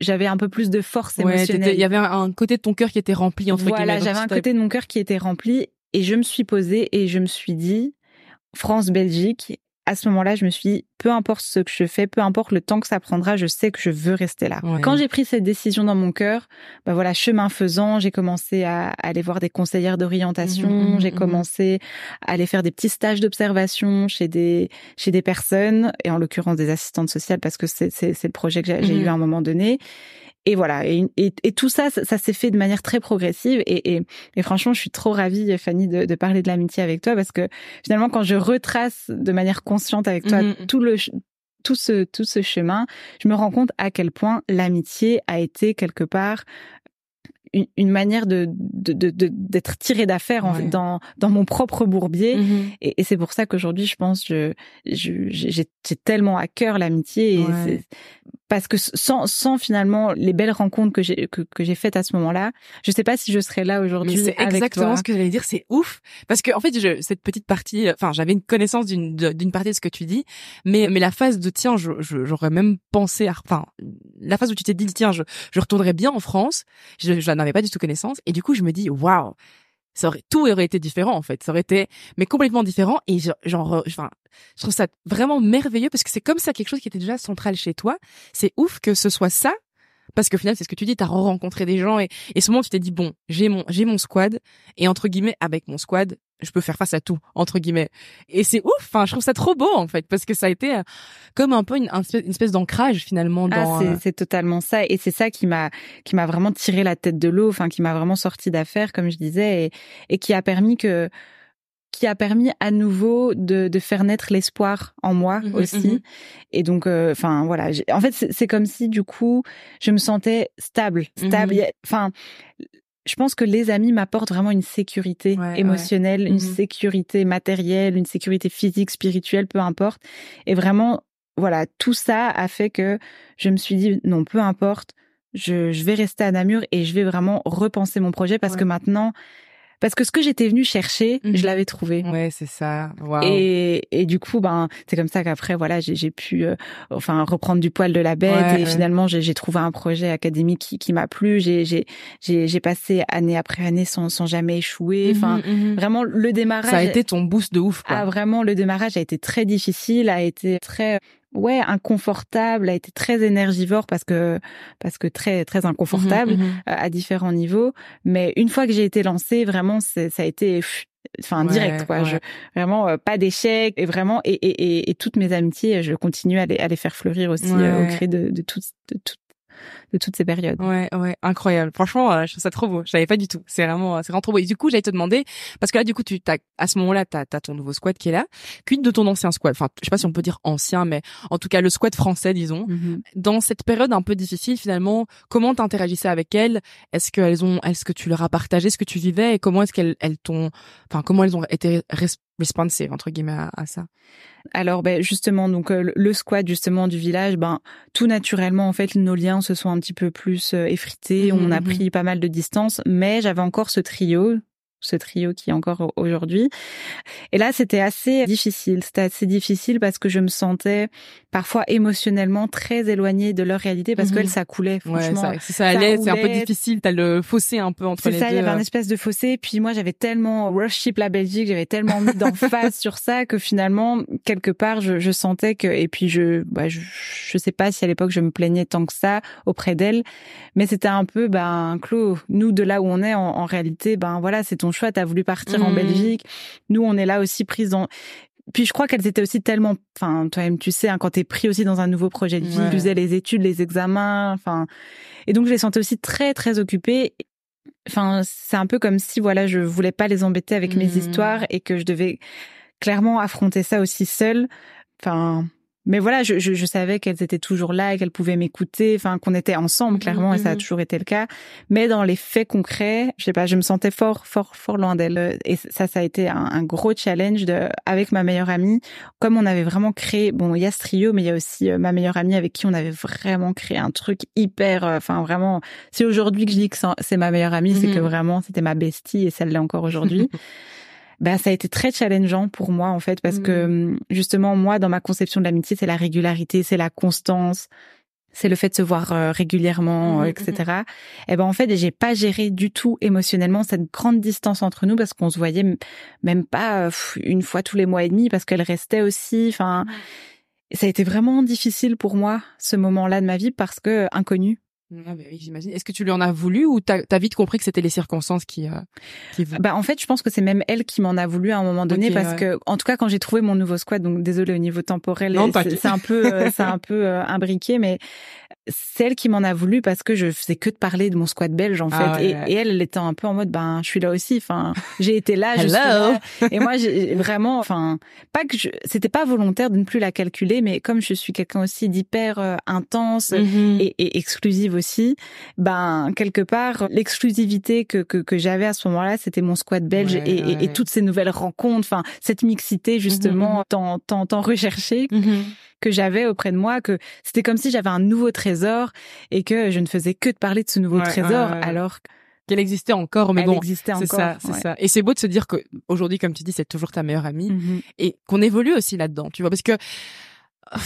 [SPEAKER 2] j'avais un peu plus de force émotionnelle.
[SPEAKER 1] Il y avait un côté de ton cœur qui était rempli entre
[SPEAKER 2] voilà, j'avais un côté de mon cœur qui était rempli et je me suis posée et je me suis dit France Belgique à ce moment-là, je me suis dit, peu importe ce que je fais, peu importe le temps que ça prendra, je sais que je veux rester là. Quand j'ai pris cette décision dans mon cœur, bah voilà, chemin faisant, j'ai commencé à aller voir des conseillères d'orientation, mmh, mmh, j'ai mmh, commencé à aller faire des petits stages d'observation chez des chez des personnes et en l'occurrence des assistantes sociales parce que c'est c'est le projet que j'ai eu à un moment donné. Et voilà, et, et, tout ça, ça, s'est fait de manière très progressive. Et, et, et, franchement, je suis trop ravie, Fanny, de, de parler de l'amitié avec toi parce que finalement, quand je retrace de manière consciente avec toi tout le tout ce tout ce chemin, je me rends compte à quel point l'amitié a été quelque part une, une manière de d'être tiré d'affaire dans dans mon propre bourbier. Mmh et, et c'est pour ça qu'aujourd'hui je pense je j'ai tellement à cœur l'amitié et parce que sans, sans finalement les belles rencontres que j'ai que, que j'ai faites à ce moment-là, je sais pas si je serais là aujourd'hui.
[SPEAKER 1] C'est exactement ce que j'allais dire, c'est ouf. Parce que en fait, je, cette petite partie, enfin, j'avais une connaissance d'une d'une partie de ce que tu dis, mais mais la phase de tiens, j'aurais même pensé, à, enfin, la phase où tu t'es dit tiens, je je retournerais bien en France, je, je n'en avais pas du tout connaissance. Et du coup, je me dis waouh, ça aurait tout aurait été différent en fait. Ça aurait été mais complètement différent. Et genre enfin je trouve ça vraiment merveilleux parce que c'est comme ça quelque chose qui était déjà central chez toi. C'est ouf que ce soit ça parce qu'au final c'est ce que tu dis t'as rencontré des gens et et ce moment tu t'es dit bon j'ai mon j'ai mon squad et entre guillemets avec mon squad je peux faire face à tout entre guillemets et c'est ouf enfin je trouve ça trop beau en fait parce que ça a été euh, comme un peu une, une espèce d'ancrage finalement ah, dans
[SPEAKER 2] ah, c'est totalement ça et c'est ça qui m'a qui m'a vraiment tiré la tête de l'eau enfin qui m'a vraiment sorti d'affaires comme je disais et, et qui a permis que qui a permis à nouveau de, de faire naître l'espoir en moi mmh aussi. Mmh et donc, euh, enfin voilà, en fait, c'est comme si du coup, je me sentais stable, stable. Enfin, je pense que les amis m'apportent vraiment une sécurité émotionnelle, une mmh sécurité matérielle, une sécurité physique, spirituelle, peu importe. Et vraiment, voilà, tout ça a fait que je me suis dit non, peu importe, je, je vais rester à Namur et je vais vraiment repenser mon projet parce que maintenant, parce que ce que j'étais venue chercher,
[SPEAKER 1] Mhm.
[SPEAKER 2] je l'avais trouvé.
[SPEAKER 1] Ouais, c'est ça. Waouh.
[SPEAKER 2] Et, et du coup, ben, c'est comme ça qu'après, voilà, j'ai pu, euh, enfin, reprendre du poil de la bête.
[SPEAKER 1] Ouais,
[SPEAKER 2] et
[SPEAKER 1] ouais.
[SPEAKER 2] finalement, j'ai trouvé un projet académique qui, qui m'a plu. J'ai j'ai passé année après année sans sans jamais échouer. Enfin,
[SPEAKER 1] Mhm, mhm.
[SPEAKER 2] vraiment, le démarrage.
[SPEAKER 1] ça a été ton boost de ouf, quoi.
[SPEAKER 2] Ah, vraiment, le démarrage a été très difficile, a été très, ouais, inconfortable, a été très énergivore parce que, parce que très, très inconfortable euh, à différents niveaux. Mais une fois que j'ai été lancée, vraiment, ça a été, enfin,
[SPEAKER 1] Ouais,
[SPEAKER 2] direct, quoi.
[SPEAKER 1] ouais.
[SPEAKER 2] Je, vraiment, euh, pas d'échec et vraiment, et, et, et, et toutes mes amitiés, je continue à les, à les faire fleurir aussi
[SPEAKER 1] Ouais.
[SPEAKER 2] euh, au gré de, de toutes, de toutes, de toutes ces périodes.
[SPEAKER 1] Ouais, ouais, incroyable. Franchement, euh, je trouve ça trop beau. Je savais pas du tout. C'est vraiment, euh, c'est vraiment trop beau. Et du coup, j'allais te demander, parce que là, du coup, tu t'as, à ce moment-là, t'as, t'as ton nouveau squad qui est là. Quid de ton ancien squad? Enfin, je sais pas si on peut dire ancien, mais en tout cas, le squad français, disons.
[SPEAKER 2] Mhm.
[SPEAKER 1] Dans cette période un peu difficile, finalement, comment t'interagissais avec elles? Est-ce qu'elles ont, est-ce que tu leur as partagé ce que tu vivais? Et comment est-ce qu'elles, elles t'ont, enfin, comment elles ont été res- responsive, entre guillemets, à, à ça?
[SPEAKER 2] Alors ben justement donc euh, le- le squat justement du village ben tout naturellement en fait nos liens se sont un petit peu plus euh, effrités,
[SPEAKER 1] Mhm,
[SPEAKER 2] on a
[SPEAKER 1] mhm.
[SPEAKER 2] pris pas mal de distance mais j'avais encore ce trio ce trio qui est encore au- aujourd'hui. Et là, c'était assez difficile. C'était assez difficile parce que je me sentais parfois émotionnellement très éloignée de leur réalité parce
[SPEAKER 1] Mhm.
[SPEAKER 2] qu'elle, ça coulait.
[SPEAKER 1] Ouais,
[SPEAKER 2] Franchement,
[SPEAKER 1] ça, si ça allait, c'est un peu difficile. T'as le fossé un peu entre
[SPEAKER 2] c'est
[SPEAKER 1] les
[SPEAKER 2] ça, il y
[SPEAKER 1] deux.
[SPEAKER 2] avait un
[SPEAKER 1] euh.
[SPEAKER 2] espèce de fossé. Puis moi, j'avais tellement worship la Belgique, j'avais tellement mis d'emphase sur ça que finalement, quelque part, je, je sentais que. Et puis je, bah, je, je sais pas si à l'époque je me plaignais tant que ça auprès d'elle, mais c'était un peu, ben, Claude, nous de là où on est, en, en réalité, ben voilà, c'est ton choix. T'as voulu partir en
[SPEAKER 1] Mhm.
[SPEAKER 2] Belgique. Nous, on est là aussi prises dans. Puis je crois qu'elles étaient aussi tellement, enfin toi-même tu sais, hein, quand t'es pris aussi dans un nouveau projet de vie,
[SPEAKER 1] Ouais.
[SPEAKER 2] tu faisais les études, les examens, enfin, et donc je les sentais aussi très très occupées. Enfin, c'est un peu comme si voilà, je voulais pas les embêter avec mes
[SPEAKER 1] Mhm.
[SPEAKER 2] histoires et que je devais clairement affronter ça aussi seule. Enfin, mais voilà, je, je, je savais qu'elles étaient toujours là et qu'elles pouvaient m'écouter, enfin qu'on était ensemble clairement et ça a
[SPEAKER 1] mhm.
[SPEAKER 2] toujours été le cas. Mais dans les faits concrets, je sais pas, je me sentais fort, fort, fort loin d'elles. Et ça, ça a été un, un gros challenge de, avec ma meilleure amie. Comme on avait vraiment créé, bon, il y a ce trio, mais il y a aussi euh, ma meilleure amie avec qui on avait vraiment créé un truc hyper, euh, enfin vraiment. C'est aujourd'hui que je dis que c'est ma meilleure amie, c'est
[SPEAKER 1] Mhm.
[SPEAKER 2] que vraiment c'était ma bestie et celle l'est encore aujourd'hui. ben ça a été très challengeant pour moi en fait parce que hum, justement moi dans ma conception de l'amitié c'est la régularité, c'est la constance, c'est le fait de se voir euh, régulièrement,
[SPEAKER 1] Mhm,
[SPEAKER 2] euh, etc. Et ben en fait j'ai pas géré du tout émotionnellement cette grande distance entre nous parce qu'on se voyait même pas euh, une fois tous les mois et demi parce qu'elle restait aussi. Enfin, ça a été vraiment difficile pour moi ce moment-là de ma vie parce que inconnu.
[SPEAKER 1] Ah bah oui, j'imagine. Est-ce que tu lui en as voulu ou t'as as vite compris que c'était les circonstances qui, euh, qui vous...
[SPEAKER 2] Bah en fait, je pense que c'est même elle qui m'en a voulu à un moment donné parce
[SPEAKER 1] ouais.
[SPEAKER 2] que en tout cas quand j'ai trouvé mon nouveau squat, donc désolé au niveau temporel, c'est- un peu euh, c'est un peu euh, imbriqué, mais c'est elle qui m'en a voulu parce que je faisais que de parler de mon squat belge en fait,
[SPEAKER 1] Ah ouais,
[SPEAKER 2] et,
[SPEAKER 1] ouais.
[SPEAKER 2] et elle, elle était un peu en mode ben je suis là aussi, enfin j'ai été là, je suis là, et moi j'ai vraiment, enfin pas que je, c'était pas volontaire de ne plus la calculer, mais comme je suis quelqu'un aussi d'hyper euh, intense,
[SPEAKER 1] Mhm.
[SPEAKER 2] et, et exclusive aussi, ben quelque part l'exclusivité que que, que j'avais à ce moment-là, c'était mon squat belge
[SPEAKER 1] Ouais,
[SPEAKER 2] et, et-
[SPEAKER 1] ouais.
[SPEAKER 2] et toutes ces nouvelles rencontres, enfin cette mixité justement
[SPEAKER 1] Mhm,
[SPEAKER 2] tant tant tant recherchée
[SPEAKER 1] Mhm.
[SPEAKER 2] que j'avais auprès de moi, que c'était comme si j'avais un nouveau trésor et que je ne faisais que de parler de ce nouveau
[SPEAKER 1] Ouais,
[SPEAKER 2] trésor
[SPEAKER 1] ouais, ouais.
[SPEAKER 2] alors
[SPEAKER 1] Qu'elle existait encore, mais bon. C'est ça, c'est ça. Et c'est beau de se dire que aujourd'hui, comme tu dis, c'est toujours ta meilleure amie
[SPEAKER 2] Mhm.
[SPEAKER 1] et qu'on évolue aussi là-dedans, tu vois, parce que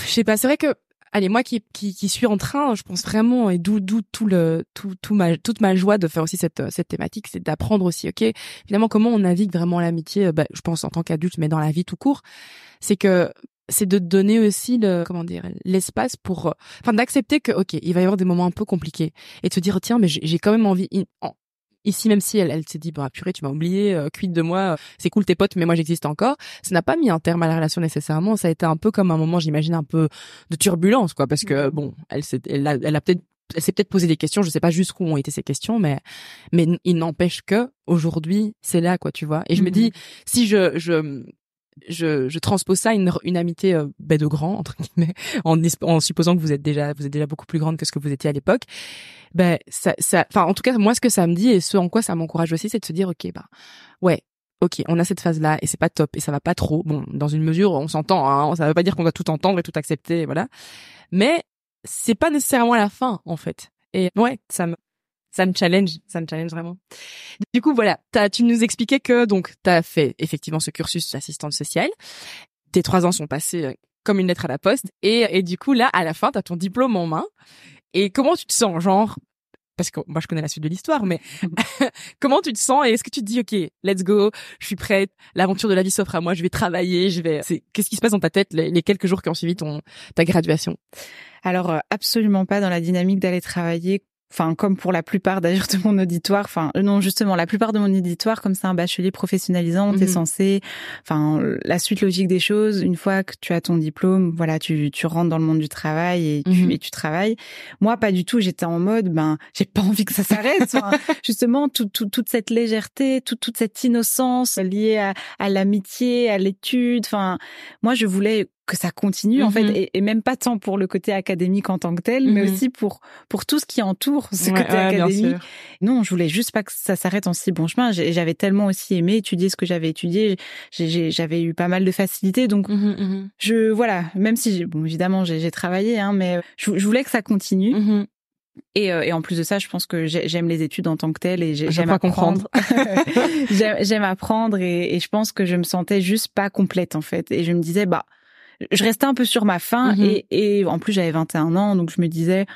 [SPEAKER 1] je sais pas, c'est vrai que allez moi qui, qui qui suis en train, je pense vraiment et d'où d'où tout le tout tout ma toute ma joie de faire aussi cette euh, cette thématique, c'est d'apprendre aussi, ok, finalement comment on navigue vraiment l'amitié, euh, bah, je pense en tant qu'adulte, mais dans la vie tout court, c'est que c'est de donner aussi le comment dire l'espace pour euh, enfin d'accepter que ok il va y avoir des moments un peu compliqués et de se dire tiens mais j'ai quand même envie ici même si elle elle s'est dit bah purée tu m'as oublié euh, quid de moi euh, c'est cool tes potes mais moi j'existe encore. Ça n'a pas mis un terme à la relation nécessairement. Ça a été un peu comme un moment j'imagine un peu de turbulence quoi parce que bon elle s'est elle a, elle a peut-être elle s'est peut-être posé des questions je sais pas jusqu'où ont été ces questions mais mais il n'empêche que aujourd'hui c'est là quoi tu vois. Et je me
[SPEAKER 2] Mhm.
[SPEAKER 1] dis si je je je, je transpose ça une, une amitié euh, de grand entre guillemets en, en supposant que vous êtes déjà vous êtes déjà beaucoup plus grande que ce que vous étiez à l'époque. Ben ça ça enfin en tout cas moi ce que ça me dit et ce en quoi ça m'encourage aussi c'est de se dire ok bah ouais ok on a cette phase là et c'est pas top et ça va pas trop. Bon dans une mesure on s'entend hein, ça veut pas dire qu'on doit tout entendre et tout accepter voilà. Mais c'est pas nécessairement la fin en fait. Et ouais ça me ça me challenge, ça me challenge vraiment. Du coup, voilà, as, tu nous expliquais que donc tu as fait effectivement ce cursus d'assistante sociale. Tes trois ans sont passés euh, comme une lettre à la poste et, et du coup là, à la fin, tu as ton diplôme en main. Et comment tu te sens, genre parce que moi je connais la suite de l'histoire, mais comment tu te sens et est-ce que tu te dis ok, let's go, je suis prête, l'aventure de la vie s'offre à moi, je vais travailler, je vais. Qu'est-ce qui se passe dans ta tête les, les quelques jours qui ont suivi ton ta graduation?
[SPEAKER 2] Alors euh, absolument pas dans la dynamique d'aller travailler enfin comme pour la plupart d'ailleurs de mon auditoire, enfin euh, non justement la plupart de mon auditoire comme c'est un bachelier professionnalisant, t'es mhm. censé, enfin la suite logique des choses, une fois que tu as ton diplôme, voilà tu tu rentres dans le monde du travail et tu mhm. et tu travailles. Moi pas du tout, j'étais en mode ben j'ai pas envie que ça s'arrête. justement tout, tout, toute cette légèreté, toute toute cette innocence liée à, à l'amitié, à l'étude, enfin moi je voulais que ça continue en fait mm-hmm. et, même pas tant pour le côté académique en tant que tel mais mm-hmm. aussi pour pour tout ce qui entoure ce côté académique non je voulais juste pas que ça s'arrête en si bon chemin j'avais tellement aussi aimé étudier ce que j'avais étudié j'avais eu pas mal de facilité donc mm-hmm, je voilà même si bon évidemment j'ai travaillé hein mais je, voulais que ça continue et, euh, et, en plus de ça, je pense que j'aime les études en tant que telles et j'aime apprendre. j'aime apprendre et, et, je pense que je me sentais juste pas complète en fait. Et je me disais, bah, je restais un peu sur ma faim mhm. et, et en plus j'avais 21 ans donc je me disais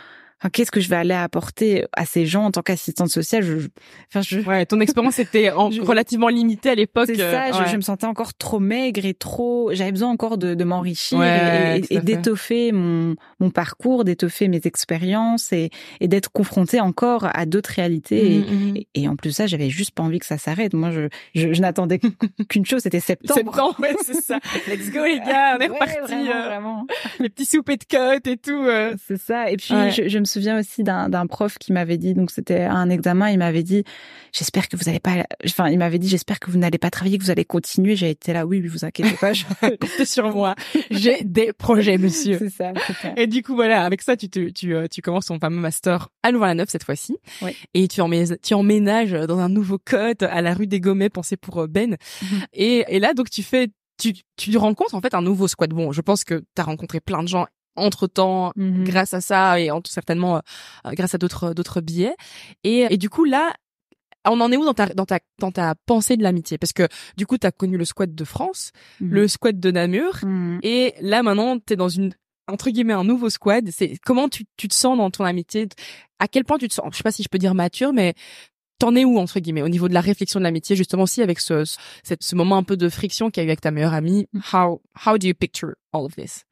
[SPEAKER 2] qu'est-ce que je vais aller apporter à ces gens en tant qu'assistante sociale? Je,
[SPEAKER 1] enfin je ouais ton expérience était relativement limitée à l'époque
[SPEAKER 2] c'est ça
[SPEAKER 1] euh,
[SPEAKER 2] je, me sentais encore trop maigre et trop j'avais besoin encore de, de m'enrichir et, et d'étoffer mon mon parcours d'étoffer mes expériences et, et d'être confrontée encore à d'autres réalités mmh, mmh. et, en plus ça j'avais juste pas envie que ça s'arrête. Moi je n'attendais qu'une chose c'était septembre.
[SPEAKER 1] Septembre ouais c'est ça. Let's go les gars on est reparti vraiment, euh, vraiment. les petits soupers de cote et tout euh.
[SPEAKER 2] c'est ça et puis je, je me souviens aussi d'un prof qui m'avait dit, donc c'était un examen, il m'avait dit, j'espère que vous n'allez pas, enfin, il m'avait dit, j'espère que vous n'allez pas travailler, que vous allez continuer. J'ai été là, oui, vous inquiétez pas, je...
[SPEAKER 1] comptez sur moi. J'ai des projets, monsieur.
[SPEAKER 2] C'est ça,
[SPEAKER 1] Et du coup, voilà, avec ça, tu, te, tu, euh, tu commences ton fameux master à Louvain-la-Neuve cette fois-ci. Oui. Et tu, tu emménages dans un nouveau code à la rue des Gommets, pensé pour euh, Ben. Mhm. et, et là, donc, tu fais tu, tu rencontres en fait un nouveau squad. Bon, je pense que tu as rencontré plein de gens entre temps mhm. grâce à ça et certainement euh, grâce à d'autres d'autres billets. Et, et du coup là on en est où dans ta dans ta dans ta pensée de l'amitié? Parce que du coup tu as connu le squat de France, mhm. le squat de Namur mhm. et là maintenant tu es dans une entre guillemets un nouveau squad, c'est comment tu tu te sens dans ton amitié? À quel point tu te sens je sais pas si je peux dire mature mais T'en es où entre guillemets au niveau de la réflexion de l'amitié justement aussi avec ce, ce ce moment un peu de friction qu'il y a eu avec ta meilleure amie? How how do you picture all of this?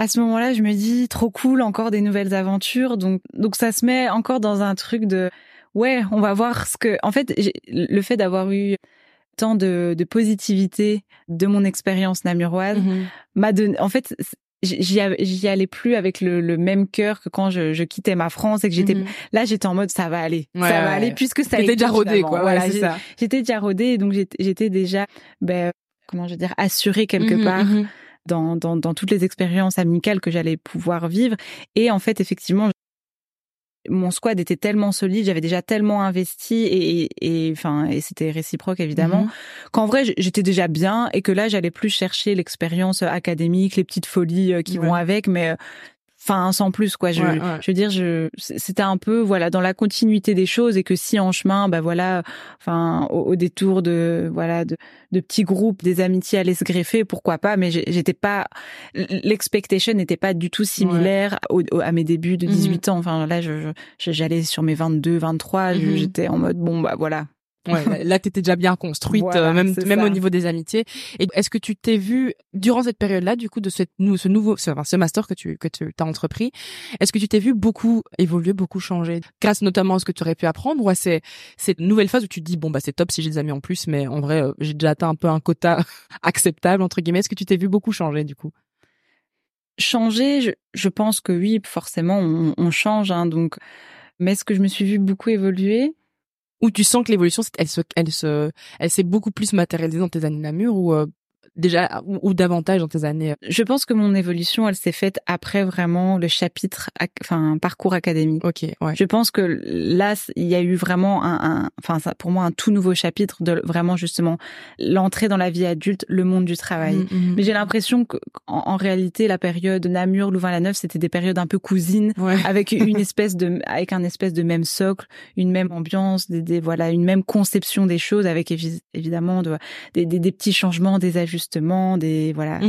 [SPEAKER 2] À ce moment-là, je me dis trop cool, encore des nouvelles aventures. Donc, donc ça se met encore dans un truc de ouais, on va voir ce que. En fait, le fait d'avoir eu tant de, de positivité de mon expérience namuroise mm-hmm. m'a donné. En fait, j'y allais plus avec le, le même cœur que quand je, je, quittais ma France et que j'étais mm-hmm. là j'étais en mode ça va aller ça va aller puisque ça
[SPEAKER 1] était déjà rodé quoi voilà
[SPEAKER 2] j'étais déjà rodé donc j'étais déjà ben comment je veux dire assurée quelque mm-hmm, part dans, dans, dans toutes les expériences amicales que j'allais pouvoir vivre. Et en fait, effectivement, mon squad était tellement solide, j'avais déjà tellement investi et, et, enfin et c'était réciproque évidemment mhm. qu'en vrai j'étais déjà bien et que là j'allais plus chercher l'expérience académique, les petites folies euh, qui vont avec, mais euh, enfin sans plus quoi. Je, je veux dire je c'était un peu voilà dans la continuité des choses et que si en chemin bah voilà enfin au, détour de voilà de, de, petits groupes des amitiés allaient se greffer pourquoi pas mais j'étais pas l'expectation n'était pas du tout similaire à mes débuts de 18 mmh ans. Enfin là je j'allais sur mes 22 23 mmh j'étais en mode bon bah voilà
[SPEAKER 1] Ouais, là t'étais déjà bien construite, euh, même même au niveau des amitiés. Et est-ce que tu t'es vu durant cette période-là, du coup, de ce, ce nouveau, ce, enfin, ce master que tu que tu as entrepris, est-ce que tu t'es vu beaucoup évoluer, beaucoup changer, grâce notamment à ce que tu aurais pu apprendre, ou à ces cette nouvelle phase où tu te dis bon bah c'est top si j'ai des amis en plus, mais en vrai euh, j'ai déjà atteint un peu un quota acceptable entre guillemets. Est-ce que tu t'es vu beaucoup changer du coup?
[SPEAKER 2] Changer, je, je, pense que oui, forcément on, on change, hein, donc. Mais est-ce que je me suis vu beaucoup évoluer?
[SPEAKER 1] Où tu sens que l'évolution elle se elle se elle s'est beaucoup plus matérialisée dans tes années Namur ou euh, déjà ou, davantage dans tes années
[SPEAKER 2] Je pense que mon évolution, elle s'est faite après vraiment le chapitre, enfin parcours académique.
[SPEAKER 1] Ok, ouais.
[SPEAKER 2] Je pense que là, il y a eu vraiment un, enfin ça, pour moi un tout nouveau chapitre de vraiment justement l'entrée dans la vie adulte, le monde du travail. Mm, mm, mm. Mais j'ai l'impression que en, réalité, la période Namur, Louvain-la-Neuve, c'était des périodes un peu cousines, avec une espèce de, avec un espèce de même socle, une même ambiance, des, voilà, une même conception des choses, avec évidemment de, des, des, petits changements, des ajustements, des voilà.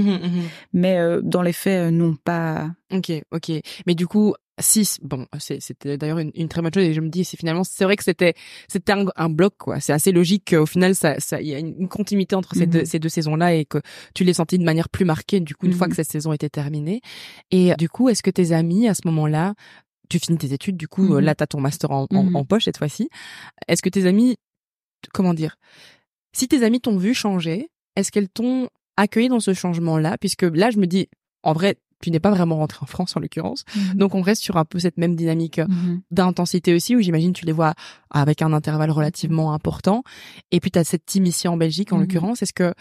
[SPEAKER 2] Mais euh, dans les faits, euh, non pas.
[SPEAKER 1] Ok, ok. Mais du coup, si bon c'était d'ailleurs une, une, très bonne chose et je me dis c'est finalement c'est vrai que c'était c'était un, bloc quoi c'est assez logique qu'au final ça ça il y a une, continuité entre ces deux mhm. ces deux saisons là et que tu les sentis de manière plus marquée du coup une fois que cette saison était terminée et du coup est-ce que tes amis à ce moment-là tu finis tes études du coup là t'as ton master en, en, poche cette fois-ci est-ce que tes amis comment dire si tes amis t'ont vu changer est-ce qu'elles t'ont accueilli dans ce changement là puisque là je me dis en vrai tu n'es pas vraiment rentré en France en l'occurrence. Mhm. Donc on reste sur un peu cette même dynamique euh, mhm. d'intensité aussi où j'imagine tu les vois avec un intervalle relativement important. Et puis tu as cette team ici en Belgique en mhm. l'occurrence. Est-ce que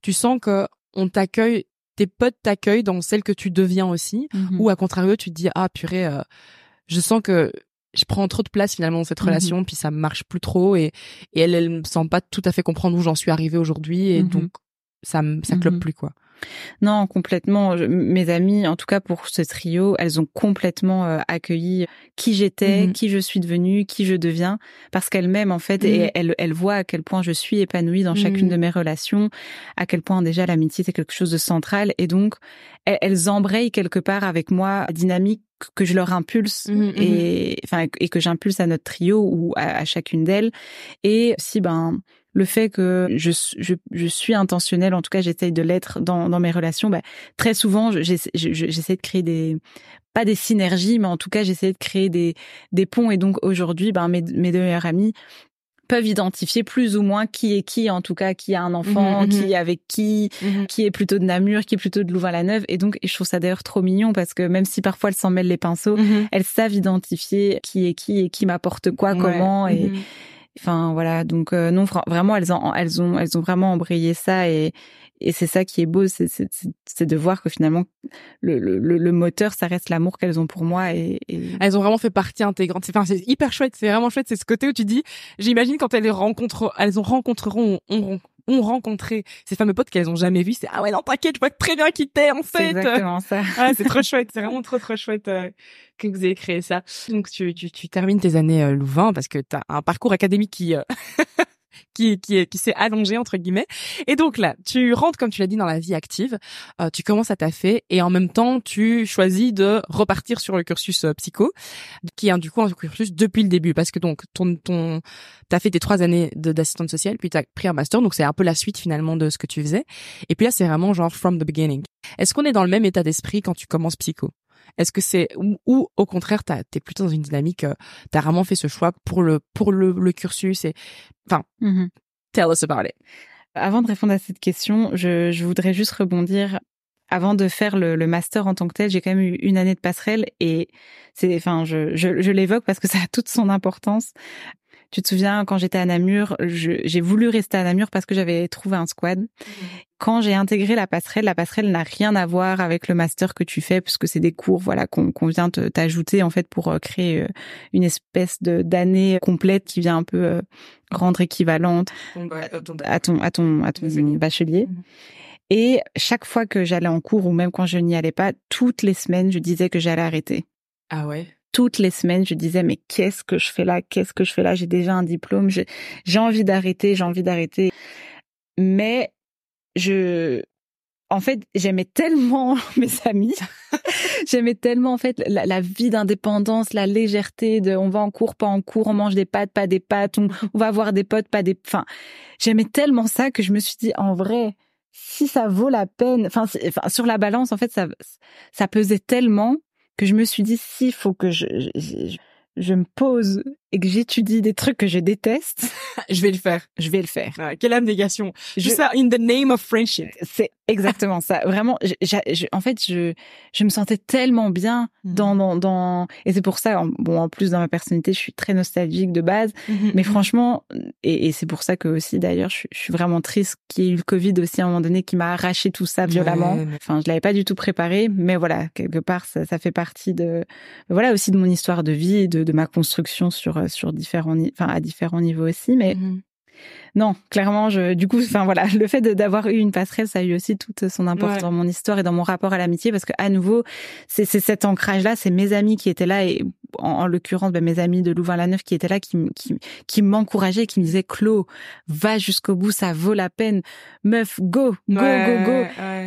[SPEAKER 1] tu sens que on t'accueille, tes potes t'accueillent dans celle que tu deviens aussi? Ou à contrario tu te dis ah purée, euh, je sens que je prends trop de place finalement dans cette relation puis ça marche plus trop et, et elle elle me sent pas tout à fait comprendre où j'en suis arrivée aujourd'hui et donc ça ça clope plus quoi.
[SPEAKER 2] Non, complètement. mes amies, en tout cas pour ce trio, elles ont complètement euh, accueilli qui j'étais, mhm. qui je suis devenue, qui je deviens, parce qu'elles-mêmes en fait, et mhm. elles, elles voient à quel point je suis épanouie dans chacune mhm. de mes relations, à quel point déjà l'amitié c'est quelque chose de central, et donc elles, embrayent quelque part avec moi la dynamique que je leur impulse et enfin et que j'impulse à notre trio ou à, à chacune d'elles et si ben le fait que je, je, je suis intentionnelle, en tout cas j'essaye de l'être dans, dans mes relations, bah, très souvent j'essaie de créer des pas des synergies, mais en tout cas j'essaie de créer des, des ponts. Et donc aujourd'hui, ben, mes, mes deux meilleurs amis peuvent identifier plus ou moins qui est qui, en tout cas qui a un enfant, mmh, qui mmh. est avec qui, mmh. qui est plutôt de Namur, qui est plutôt de Louvain-la-Neuve. Et donc, je trouve ça d'ailleurs trop mignon parce que même si parfois elles s'en mêlent les pinceaux, elles savent identifier qui est qui et qui m'apporte quoi, comment. Et, Enfin voilà, donc euh, non vraiment elles ont elles ont elles ont vraiment embrayé ça et et c'est ça qui est beau, c'est de voir que finalement le, le, le moteur ça reste l'amour qu'elles ont pour moi et,
[SPEAKER 1] elles ont vraiment fait partie intégrante. Enfin c'est hyper chouette, c'est vraiment chouette, c'est ce côté où tu dis j'imagine quand elles les rencontrent elles ont rencontreront on, ont rencontré ces fameux potes qu'elles ont jamais vus. C'est ah ouais non t'inquiète, je vois très bien qui t'es en fait.
[SPEAKER 2] C'est exactement ça.
[SPEAKER 1] ah, c'est trop chouette, c'est vraiment trop trop chouette euh, que vous ayez créé ça. Donc tu tu, tu termines tes années euh, Louvain parce que t'as un parcours académique qui euh, qui qui, qui s'est allongé entre guillemets. Et donc là, tu rentres comme tu l'as dit dans la vie active, euh, tu commences à taffer et en même temps tu choisis de repartir sur le cursus euh, psycho, qui est du coup un cursus depuis le début parce que donc ton ton t'as fait tes trois années d'assistante sociale puis t'as pris un master donc c'est un peu la suite finalement de ce que tu faisais. Et puis là c'est vraiment genre from the beginning. Est-ce qu'on est dans le même état d'esprit quand tu commences psycho? Est-ce que c'est ou, au contraire t'es plutôt dans une dynamique euh, t'as vraiment fait ce choix pour le pour le, le cursus et enfin mm-hmm. tell us about it.
[SPEAKER 2] Avant de répondre à cette question, je, je voudrais juste rebondir. Avant de faire le, le master en tant que tel, j'ai quand même eu une année de passerelle et c'est, enfin, je, je, je l'évoque parce que ça a toute son importance. Tu te souviens, quand j'étais à Namur, j'ai voulu rester à Namur parce que j'avais trouvé un squad. Mhm. Quand j'ai intégré la passerelle, la passerelle n'a rien à voir avec le master que tu fais, puisque c'est des cours, voilà, qu'on vient t'ajouter en fait pour euh, créer euh, une espèce de d'année complète qui vient un peu euh, rendre équivalente à ton à ton à ton bachelier. Mhm. Et chaque fois que j'allais en cours ou même quand je n'y allais pas, toutes les semaines, je disais que j'allais arrêter.
[SPEAKER 1] Ah ouais?
[SPEAKER 2] Toutes les semaines, je disais mais qu'est-ce que je fais là? Qu'est-ce que je fais là? J'ai déjà un diplôme, j'ai envie d'arrêter, j'ai envie d'arrêter. Mais je en fait, j'aimais tellement mes amis, j'aimais tellement en fait la, vie d'indépendance, la légèreté de on va en cours, pas en cours, on mange des pâtes, pas des pâtes, on, on va voir des potes, pas des. Enfin, j'aimais tellement ça que je me suis dit en vrai, si ça vaut la peine, enfin, enfin sur la balance en fait ça ça pesait tellement que je me suis dit, s'il faut que je, je, me pose et que j'étudie des trucs que je déteste,
[SPEAKER 1] je vais le faire.
[SPEAKER 2] Je vais le faire.
[SPEAKER 1] quelle abnégation. Je... ça in the name of friendship.
[SPEAKER 2] C'est exactement ça. Vraiment, en fait, je, je me sentais tellement bien mmh. dans, dans, dans, et c'est pour ça, bon, en plus dans ma personnalité, je suis très nostalgique de base, mmh mais mmh franchement, et, et c'est pour ça que aussi d'ailleurs, je, je, suis vraiment triste qu'il y ait eu le Covid aussi à un moment donné qui m'a arraché tout ça violemment. Enfin, je l'avais pas du tout préparé, mais voilà, quelque part, ça, ça fait partie de, voilà aussi de mon histoire de vie, de, de ma construction sur sur différents, enfin à différents niveaux aussi, mais mmh non, clairement, je, du coup, enfin voilà, le fait d'avoir eu une passerelle, ça a eu aussi toute son importance dans mon histoire et dans mon rapport à l'amitié, parce que à nouveau, c'est cet ancrage-là, c'est mes amis qui étaient là et en, l'occurrence, ben, mes amis de Louvain-la-Neuve qui étaient là, qui, qui, qui m'encourageaient, qui me disaient, Clo, va jusqu'au bout, ça vaut la peine, meuf, go, go, go, go.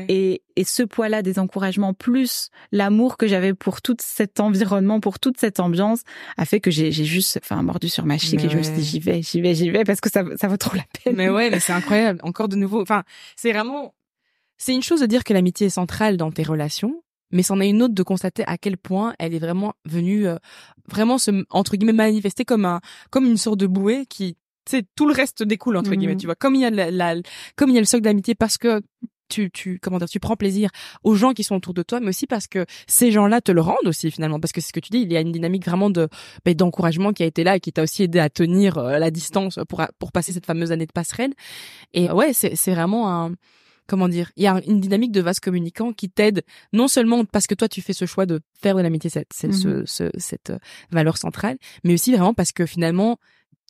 [SPEAKER 2] Et, et ce poids-là des encouragements plus l'amour que j'avais pour tout cet environnement, pour toute cette ambiance, a fait que j'ai juste, enfin, mordu sur ma chic et je me suis dit, j'y vais, j'y vais, j'y vais, parce que ça, ça vaut trop la peine.
[SPEAKER 1] Mais ouais, mais c'est incroyable. Encore de nouveau, enfin, c'est vraiment, c'est une chose de dire que l'amitié est centrale dans tes relations, mais c'en est une autre de constater à quel point elle est vraiment venue, euh, vraiment se, entre guillemets, manifester comme un, comme une sorte de bouée qui, tu sais, tout le reste découle, entre guillemets, mmh tu vois. Comme il y a la, comme il y a le socle d'amitié parce que tu, tu, comment dire, tu prends plaisir aux gens qui sont autour de toi, mais aussi parce que ces gens-là te le rendent aussi finalement, parce que c'est ce que tu dis, il y a une dynamique vraiment de ben, d'encouragement qui a été là et qui t'a aussi aidé à tenir euh, la distance pour pour passer cette fameuse année de passerelle. Et ouais, c'est c'est vraiment un comment dire, il y a une dynamique de vase communicant qui t'aide non seulement parce que toi tu fais ce choix de faire de l'amitié cette, cette, mmh cette euh, valeur centrale, mais aussi vraiment parce que finalement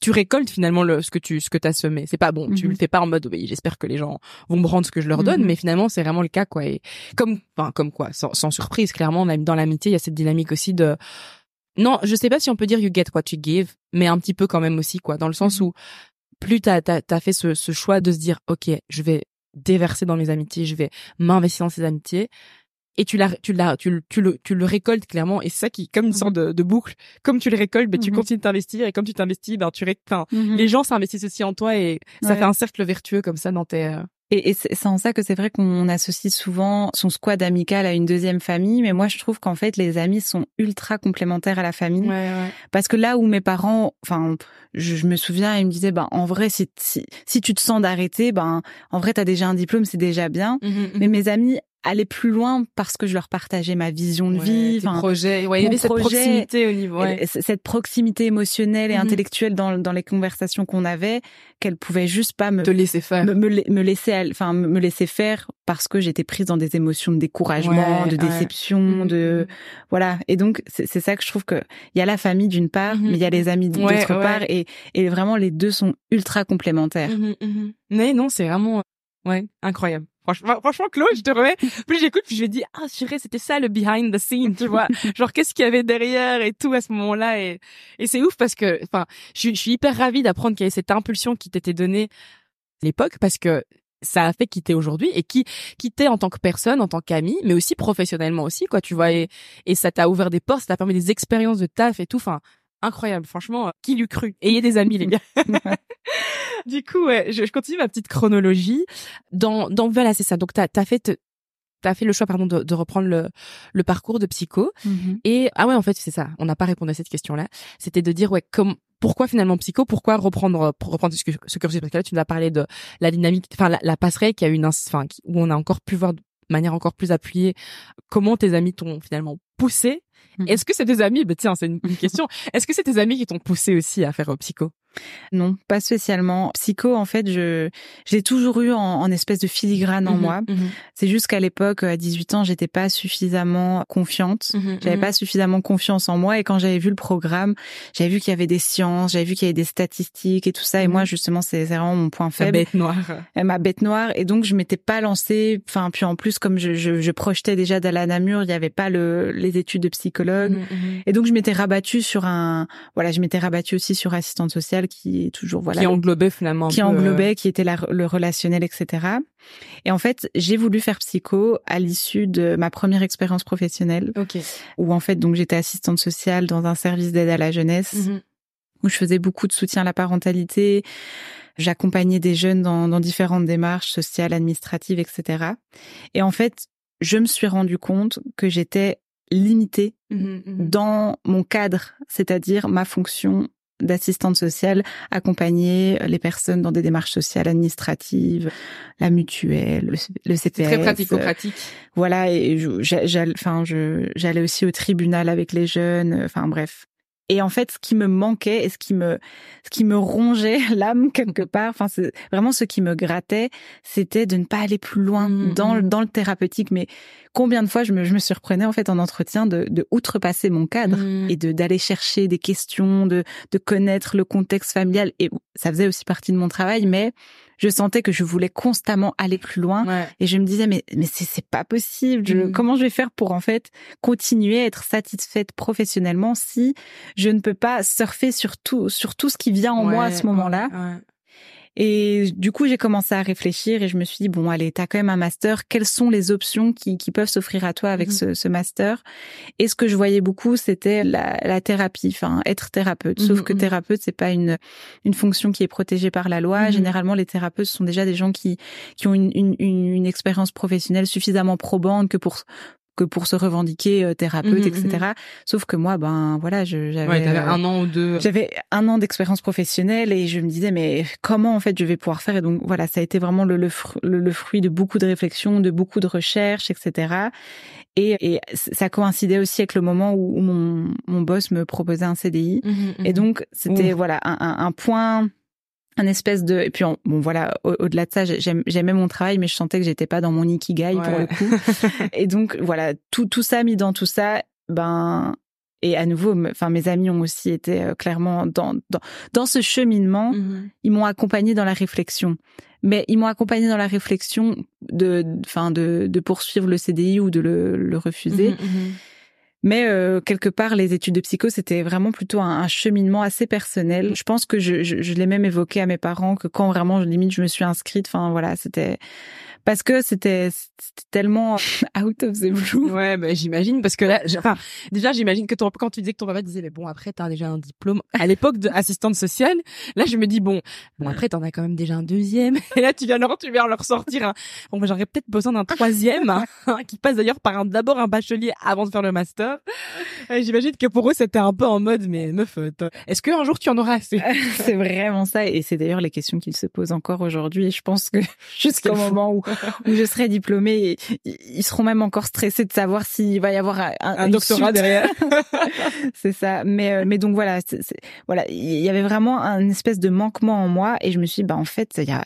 [SPEAKER 1] tu récoltes finalement le, ce que tu ce que t'as semé. C'est pas bon, tu le mhm. fais pas en mode oui, j'espère que les gens vont me rendre ce que je leur donne, mhm. mais finalement c'est vraiment le cas quoi. Et comme enfin comme quoi, sans, sans surprise, clairement dans l'amitié il y a cette dynamique aussi de non, je sais pas si on peut dire you get what you give, mais un petit peu quand même aussi quoi, dans le sens mhm. où plus t'as t'as as fait ce, ce choix de se dire ok, je vais déverser dans mes amitiés, je vais m'investir dans ces amitiés et tu la tu la tu, tu le tu le récoltes clairement et c'est ça qui comme une sorte de, de, boucle comme tu le récoltes ben tu continues de t'investir et comme tu t'investis ben tu enfin les gens s'investissent aussi en toi et ça fait un cercle vertueux comme ça dans tes euh,
[SPEAKER 2] et, et c'est en ça que c'est vrai qu'on associe souvent son squad amical à une deuxième famille, mais moi je trouve qu'en fait les amis sont ultra complémentaires à la famille. Ouais, ouais. Parce que là où mes parents, enfin, je, je, me souviens, ils me disaient, ben en vrai, si, si, si tu te sens d'arrêter, ben en vrai t'as déjà un diplôme, c'est déjà bien. Mmh mais mmh mes amis aller plus loin parce que je leur partageais ma vision de vie,
[SPEAKER 1] enfin projet, ouais, il y avait cette proximité au niveau, ouais.
[SPEAKER 2] cette proximité émotionnelle et mhm. intellectuelle dans dans les conversations qu'on avait, qu'elle pouvait juste pas me
[SPEAKER 1] te laisser faire,
[SPEAKER 2] me, me, laisser, enfin me laisser faire parce que j'étais prise dans des émotions de découragement, de déception, mhm, de mhm. voilà. Et donc c'est ça que je trouve que il y a la famille d'une part, mais il y a les amis d'autre part, et et vraiment les deux sont ultra complémentaires.
[SPEAKER 1] Mais non, c'est vraiment ouais incroyable. Franchement, franchement, Chloé, je te remets. Plus j'écoute, plus je me dis, ah, chérie, c'était ça le behind the scene, tu vois. Genre, qu'est-ce qu'il y avait derrière et tout à ce moment-là. Et, et c'est ouf parce que, enfin, je, suis hyper ravie d'apprendre qu'il y avait cette impulsion qui t'était donnée à l'époque parce que ça a fait qui t'es aujourd'hui et qui, qui t'es en tant que personne, en tant qu'ami, mais aussi professionnellement aussi, quoi, tu vois. Et, et ça t'a ouvert des portes, ça t'a permis des expériences de taf et tout. Enfin, incroyable. Franchement, qui l'eût cru? Ayez des amis, les gars. du coup, ouais, je, je, continue ma petite chronologie. Dans, dans voilà, c'est ça. Donc, t'as as fait t'as fait le choix pardon de, de reprendre le, le parcours de psycho mm-hmm. et ah ouais en fait c'est ça on n'a pas répondu à cette question là c'était de dire ouais comme pourquoi finalement psycho? Pourquoi reprendre pour reprendre ce, ce cursus parce que là tu nous as parlé de la dynamique enfin la, la passerelle qui a une enfin où on a encore pu voir de manière encore plus appuyée comment tes amis t'ont finalement poussé mm-hmm. est-ce que c'est tes amis? Bah tiens c'est une, une question est-ce que c'est tes amis qui t'ont poussé aussi à faire euh, psycho?
[SPEAKER 2] Non, pas spécialement. Psycho, en fait, je j'ai toujours eu en, espèce de filigrane en mhm, moi. Mhm. C'est juste qu'à l'époque, à 18 ans, j'étais pas suffisamment confiante. Mhm, j'avais pas suffisamment confiance en moi. Et quand j'avais vu le programme, j'avais vu qu'il y avait des sciences, j'avais vu qu'il y avait des statistiques et tout ça. Et moi, justement, c'est vraiment mon point faible.
[SPEAKER 1] Ma bête noire.
[SPEAKER 2] Ma bête noire. Et donc, je m'étais pas lancée. Enfin, puis en plus, comme je, je, je projetais déjà d'Alain Namur, il y avait pas le les études de psychologue. Et donc, je m'étais rabattue sur un. Voilà, je m'étais rabattue aussi sur assistante sociale qui est toujours voilà
[SPEAKER 1] qui englobait finalement
[SPEAKER 2] qui englobait, euh, qui était le relationnel, etc. Et en fait, j'ai voulu faire psycho à l'issue de ma première expérience professionnelle,
[SPEAKER 1] okay.
[SPEAKER 2] où en fait donc j'étais assistante sociale dans un service d'aide à la jeunesse, mm-hmm. où je faisais beaucoup de soutien à la parentalité. J'accompagnais des jeunes dans, dans différentes démarches sociales, administratives, etc. Et en fait, je me suis rendu compte que j'étais limitée mm-hmm, mm-hmm. dans mon cadre, c'est-à-dire ma fonction d'assistante sociale, accompagner les personnes dans des démarches sociales administratives, la mutuelle, le, CPS.
[SPEAKER 1] Très pratico-pratique.
[SPEAKER 2] Voilà, et j'allais, enfin, aussi au tribunal avec les jeunes. Enfin bref, et en fait, ce qui me manquait et ce qui me, ce qui me rongeait l'âme quelque part, enfin, c'est vraiment ce qui me grattait, c'était de ne pas aller plus loin mmh, dans, mmh. dans le thérapeutique. Mais combien de fois je me, je me surprenais en fait en entretien de, de outrepasser mon cadre mmh. et de d'aller chercher des questions, de, de connaître le contexte familial. Et ça faisait aussi partie de mon travail, mais je sentais que je voulais constamment aller plus loin et je me disais mais mais c'est c'est pas possible. Mm. Comment je vais faire pour en fait continuer à être satisfaite professionnellement si je ne peux pas surfer sur tout sur tout ce qui vient en moi à ce moment-là? Et du coup, j'ai commencé à réfléchir et je me suis dit, bon, allez, t'as quand même un master. Quelles sont les options qui, qui peuvent s'offrir à toi avec mhm. ce, ce, master? Et ce que je voyais beaucoup, c'était la, la, thérapie, enfin, être thérapeute. Sauf mhm, que mhm. thérapeute, c'est pas une, une fonction qui est protégée par la loi. Généralement, les thérapeutes sont déjà des gens qui, qui ont une, une, une expérience professionnelle suffisamment probante que pour que pour se revendiquer euh, thérapeute, etc. Mhm, mhm. Sauf que moi, ben voilà, j'avais
[SPEAKER 1] ouais, euh, un an ou deux.
[SPEAKER 2] J'avais un an d'expérience professionnelle et je me disais mais comment en fait je vais pouvoir faire? Et donc voilà, ça a été vraiment le, le, le, fruit de beaucoup de réflexions, de beaucoup de recherches, etc. Et, et ça coïncidait aussi avec le moment où, mon, mon boss me proposait un CDI mhm, et donc c'était voilà un, un, un point un espèce de et puis bon voilà au-delà de ça j'aimais mon travail mais je sentais que j'étais pas dans mon ikigai pour le coup. Et donc voilà tout tout ça mis dans tout ça ben et à nouveau enfin mes amis ont aussi été euh, clairement dans dans dans ce cheminement. Mm-hmm. ils m'ont accompagné dans la réflexion. Mais ils m'ont accompagné dans la réflexion de enfin de de poursuivre le CDI ou de le, le refuser. Mm-hmm, mm-hmm. Mais euh, quelque part, les études de psycho, c'était vraiment plutôt un, cheminement assez personnel. Je pense que je, je, je l'ai même évoqué à mes parents que quand vraiment, limite, je me suis inscrite, enfin voilà, c'était parce que c'était tellement out of the blue.
[SPEAKER 1] Ouais, bah, j'imagine parce que là, enfin, déjà j'imagine que ton, quand tu disais que ton papa disait mais bon après t'as déjà un diplôme à l'époque d'assistante sociale, là je me dis bon, bon après t'en as quand même déjà un deuxième et là tu viens leur tu viens leur sortir un bon bah, j'aurais peut-être besoin d'un troisième hein, qui passe d'ailleurs par un d'abord un bachelier avant de faire le master. J'imagine que pour eux c'était un peu en mode mais meuf, est-ce qu'un jour tu en auras assez?
[SPEAKER 2] C'est vraiment ça et c'est d'ailleurs les questions qu'ils se posent encore aujourd'hui et je pense que jusqu'au moment où où je serai diplômée. ils seront même encore stressés de savoir s'il va y avoir un,
[SPEAKER 1] un doctorat derrière.
[SPEAKER 2] c'est ça. Mais euh, mais donc voilà, voilà, il y avait vraiment un espèce de manquement en moi et je me suis dit, bah en fait, il y a,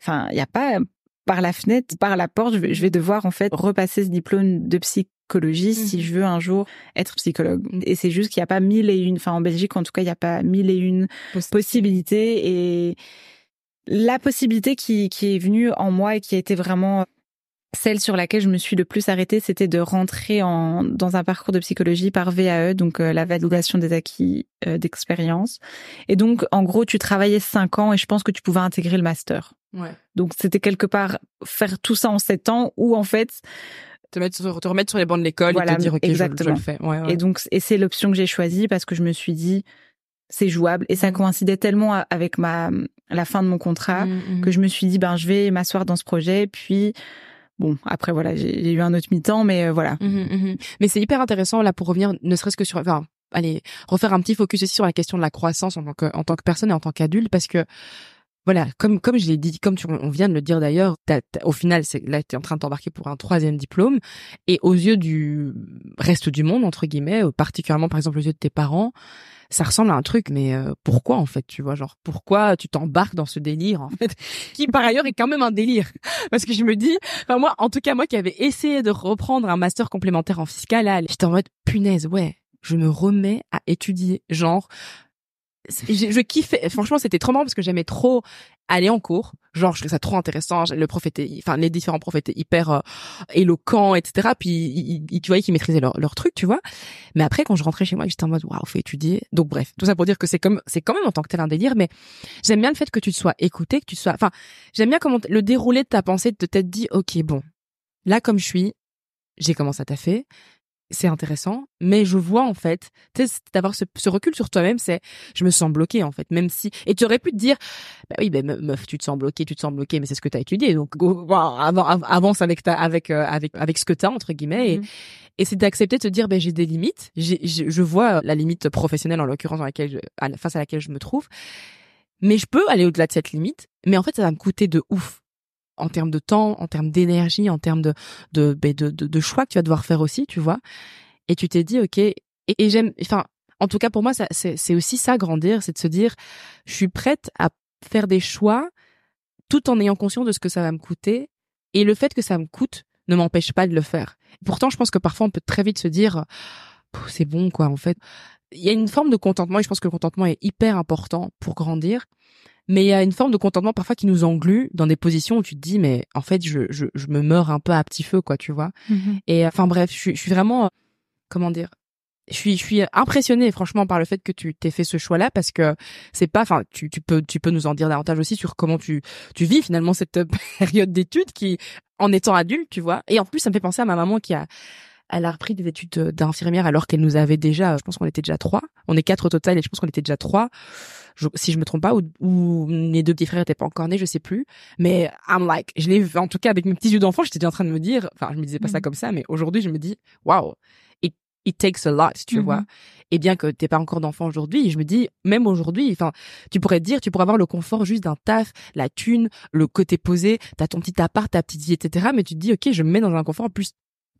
[SPEAKER 2] enfin, il y a pas par la fenêtre, par la porte, je vais, devoir en fait repasser ce diplôme de psychologie si mhm. je veux un jour être psychologue. Et c'est juste qu'il n'y a pas mille et une, enfin en Belgique en tout cas, il n'y a pas mille et une possibilités et la possibilité qui, qui est venue en moi et qui a été vraiment celle sur laquelle je me suis le plus arrêtée, c'était de rentrer en, dans un parcours de psychologie par VAE, donc euh, la validation des acquis euh, d'expérience. Et donc, en gros, tu travaillais cinq ans et je pense que tu pouvais intégrer le master.
[SPEAKER 1] Ouais.
[SPEAKER 2] Donc, c'était quelque part faire tout ça en sept ans ou en fait
[SPEAKER 1] te mettre te remettre sur les bancs de l'école et te dire ok
[SPEAKER 2] exactement.
[SPEAKER 1] je, le fais.
[SPEAKER 2] Et donc, et c'est l'option que j'ai choisie parce que je me suis dit c'est jouable. Et ça coïncidait tellement avec ma la fin de mon contrat mmh, mmh. que je me suis dit ben je vais m'asseoir dans ce projet. Puis bon après voilà j'ai eu un autre mi-temps mais euh, voilà.
[SPEAKER 1] Mais c'est hyper intéressant là pour revenir ne serait-ce que sur enfin allez refaire un petit focus aussi sur la question de la croissance en tant que en tant que personne et en tant qu'adulte parce que voilà, comme comme je l'ai dit, comme tu, on vient de le dire d'ailleurs, au final, c'est là tu es en train de t'embarquer pour un troisième diplôme. Et aux yeux du reste du monde entre guillemets, euh, particulièrement par exemple aux yeux de tes parents, ça ressemble à un truc, mais euh, pourquoi en fait, tu vois, genre pourquoi tu t'embarques dans ce délire en fait, qui par ailleurs est quand même un délire, parce que je me dis, enfin moi, en tout cas moi qui avais essayé de reprendre un master complémentaire en fiscal, j'étais en mode punaise, ouais, je me remets à étudier, genre je, je kiffais franchement c'était trop marrant parce que j'aimais trop aller en cours. Genre je trouvais ça trop intéressant. Le prof était enfin les différents profs étaient hyper euh, éloquents etc puis tu voyais qu'ils maîtrisaient leur, leur truc tu vois. Mais après quand je rentrais chez moi j'étais en mode waouh faut étudier. Donc bref tout ça pour dire que c'est comme c'est quand même en tant que tel un délire mais j'aime bien le fait que tu sois écouté que tu sois enfin j'aime bien comment le déroulé de ta pensée de t'être dit ok bon là comme je suis j'ai commencé à taffer c'est intéressant, mais je vois en fait, d'avoir ce, ce, recul sur toi-même, c'est je me sens bloqué en fait, même si et tu aurais pu te dire bah oui ben meuf tu te sens bloqué, tu te sens bloqué, mais c'est ce que tu as étudié donc avance avec ta avec euh, avec avec ce que tu as entre guillemets et, mm-hmm. et c'est d'accepter de te dire ben j'ai des limites, j'ai je vois la limite professionnelle en l'occurrence dans laquelle je, face à laquelle je me trouve, mais je peux aller au-delà de cette limite, mais en fait ça va me coûter de ouf en termes de temps, en termes d'énergie, en termes de ben, de, de, de choix que tu vas devoir faire aussi, tu vois. Et tu t'es dit ok. Et, j'aime, enfin, en tout cas pour moi, c'est aussi ça grandir, c'est de se dire, je suis prête à faire des choix tout en ayant conscience de ce que ça va me coûter. Et le fait que ça me coûte ne m'empêche pas de le faire. Pourtant, je pense que parfois on peut très vite se dire, c'est bon quoi. En fait, il y a une forme de contentement et je pense que le contentement est hyper important pour grandir mais il y a une forme de contentement parfois qui nous englue dans des positions où tu te dis mais en fait je je, je me meurs un peu à petit feu quoi tu vois mm-hmm. et enfin bref je, je suis vraiment comment dire je suis je suis impressionnée franchement par le fait que tu t'aies fait ce choix là parce que c'est pas enfin tu tu peux tu peux nous en dire davantage aussi sur comment tu tu vis finalement cette période d'études qui en étant adulte tu vois et en plus ça me fait penser à ma maman qui a elle a repris des études d'infirmière alors qu'elle nous avait déjà je pense qu'on était déjà trois on est quatre au total et je pense qu'on était déjà trois si je me trompe pas, ou, ou mes deux petits frères étaient pas encore nés, je sais plus. Mais I'm like, je l'ai, en tout cas avec mes petits yeux d'enfant, j'étais en train de me dire, enfin, je me disais pas ça mm-hmm. comme ça, mais aujourd'hui, je me dis, wow, it, it takes a lot, tu mm-hmm. vois. Et bien que t'es pas encore d'enfant aujourd'hui, je me dis, même aujourd'hui, enfin, tu pourrais te dire, tu pourrais avoir le confort juste d'un taf, la thune, le côté posé, t'as ton petit appart, ta petite vie, etc. Mais tu te dis, ok, je me mets dans un confort, en plus,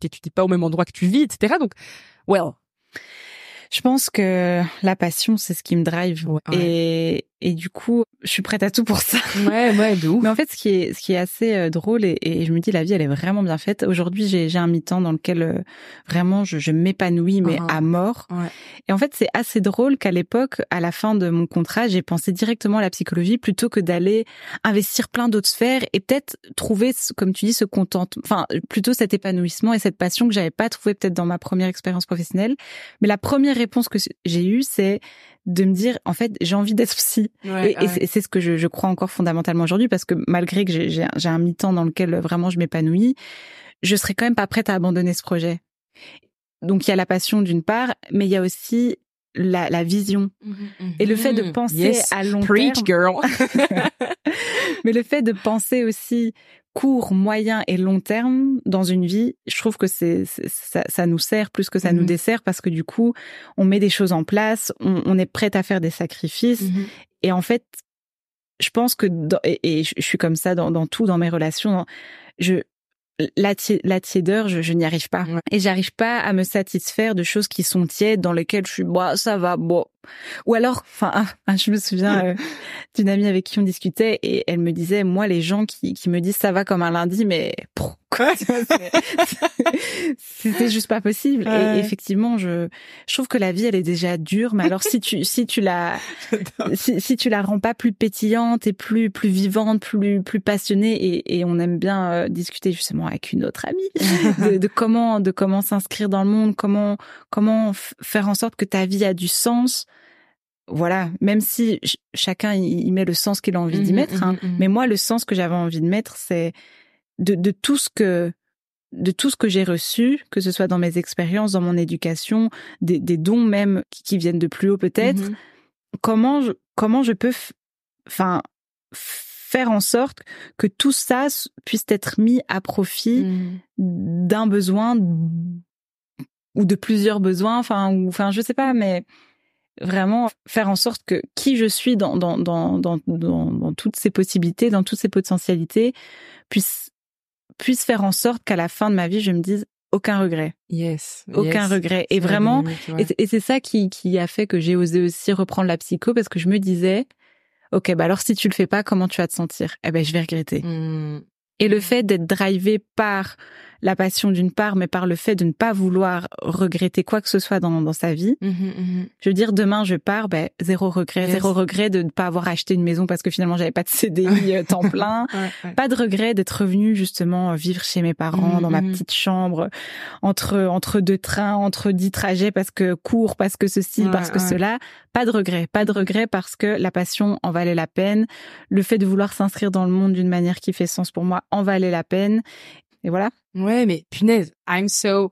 [SPEAKER 1] t'es pas au même endroit que tu vis, etc. Donc, well,
[SPEAKER 2] je pense que la passion, c'est ce qui me drive. Et, et du coup, je suis prête à tout pour ça.
[SPEAKER 1] Ouais, ouais, de ouf.
[SPEAKER 2] Mais en fait, ce qui est, ce qui est assez euh, drôle, et, et je me dis, la vie, elle est vraiment bien faite. Aujourd'hui, j'ai, j'ai un mi-temps dans lequel euh, vraiment je, je m'épanouis, mais uh-huh. à mort. Ouais. Et en fait, c'est assez drôle qu'à l'époque, à la fin de mon contrat, j'ai pensé directement à la psychologie plutôt que d'aller investir plein d'autres sphères et peut-être trouver, comme tu dis, ce contentement, enfin, plutôt cet épanouissement et cette passion que j'avais pas trouvé peut-être dans ma première expérience professionnelle. Mais la première réponse que j'ai eue, c'est de me dire, en fait, j'ai envie d'être psy. et, c'est ce que je, je, crois encore fondamentalement aujourd'hui, parce que malgré que j'ai un mi-temps dans lequel vraiment je m'épanouis, je serais quand même pas prête à abandonner ce projet. Donc il y a la passion d'une part, mais il y a aussi la, la vision mmh mmh et le fait de penser à long
[SPEAKER 1] Preach,
[SPEAKER 2] terme. Girl. mais le fait de penser aussi court, moyen et long terme dans une vie, je trouve que c'est ça, ça, nous sert plus que ça nous mmh dessert parce que du coup, on met des choses en place, on, on est prête à faire des sacrifices et en fait, je pense que et, je suis comme ça dans, dans tout dans mes relations, je la, la tiédeur, je, je n'y arrive pas. Et j'arrive pas à me satisfaire de choses qui sont tièdes, dans lesquelles je suis, bah, ça va, bon. Ou alors, enfin, je me souviens euh, d'une amie avec qui on discutait et elle me disait, moi, les gens qui, qui me disent ça va comme un lundi, mais pourquoi C'était juste pas possible. Et effectivement, je, je trouve que la vie, elle est déjà dure, mais alors si tu, si tu la, si, si, tu la rends pas plus pétillante et plus, plus vivante, plus, plus passionnée, et, et on aime bien euh, discuter justement avec une autre amie de, comment, de comment s'inscrire dans le monde, comment, comment faire en sorte que ta vie a du sens voilà, même si chacun y met le sens qu'il a envie d'y mmh mettre, hein, mmh mmh mais moi le sens que j'avais envie de mettre, c'est de, de tout ce que de tout ce que j'ai reçu, que ce soit dans mes expériences, dans mon éducation, des, des dons même qui, viennent de plus haut peut-être. Comment je, comment je peux, enfin, faire en sorte que tout ça puisse être mis à profit d'un besoin ou de plusieurs besoins, enfin, ou, enfin, je sais pas, mais vraiment faire en sorte que qui je suis dans, dans, dans, dans, dans, toutes ces possibilités, dans toutes ces potentialités, puisse, puisse faire en sorte qu'à la fin de ma vie, je me dise aucun regret.
[SPEAKER 1] Yes.
[SPEAKER 2] Aucun regret. Et vraiment, et c'est ça qui, qui a fait que j'ai osé aussi reprendre la psycho parce que je me disais, ok, bah alors si tu le fais pas, comment tu vas te sentir? Eh ben, je vais regretter. Hmm. Et le fait d'être drivé par la passion d'une part, mais par le fait de ne pas vouloir regretter quoi que ce soit dans, dans sa vie. Mmh mmh je veux dire, demain je pars, ben zéro regret, zéro regret de ne pas avoir acheté une maison parce que finalement j'avais pas de CDI euh, temps plein, pas de regret d'être revenu justement vivre chez mes parents mmh, dans ma petite chambre entre entre deux trains, entre dix trajets parce que court, parce que ceci, parce que cela, pas de regret, pas de regret parce que la passion en valait la peine, le fait de vouloir s'inscrire dans le monde d'une manière qui fait sens pour moi en valait la peine et voilà.
[SPEAKER 1] Ouais, mais punaise, I'm so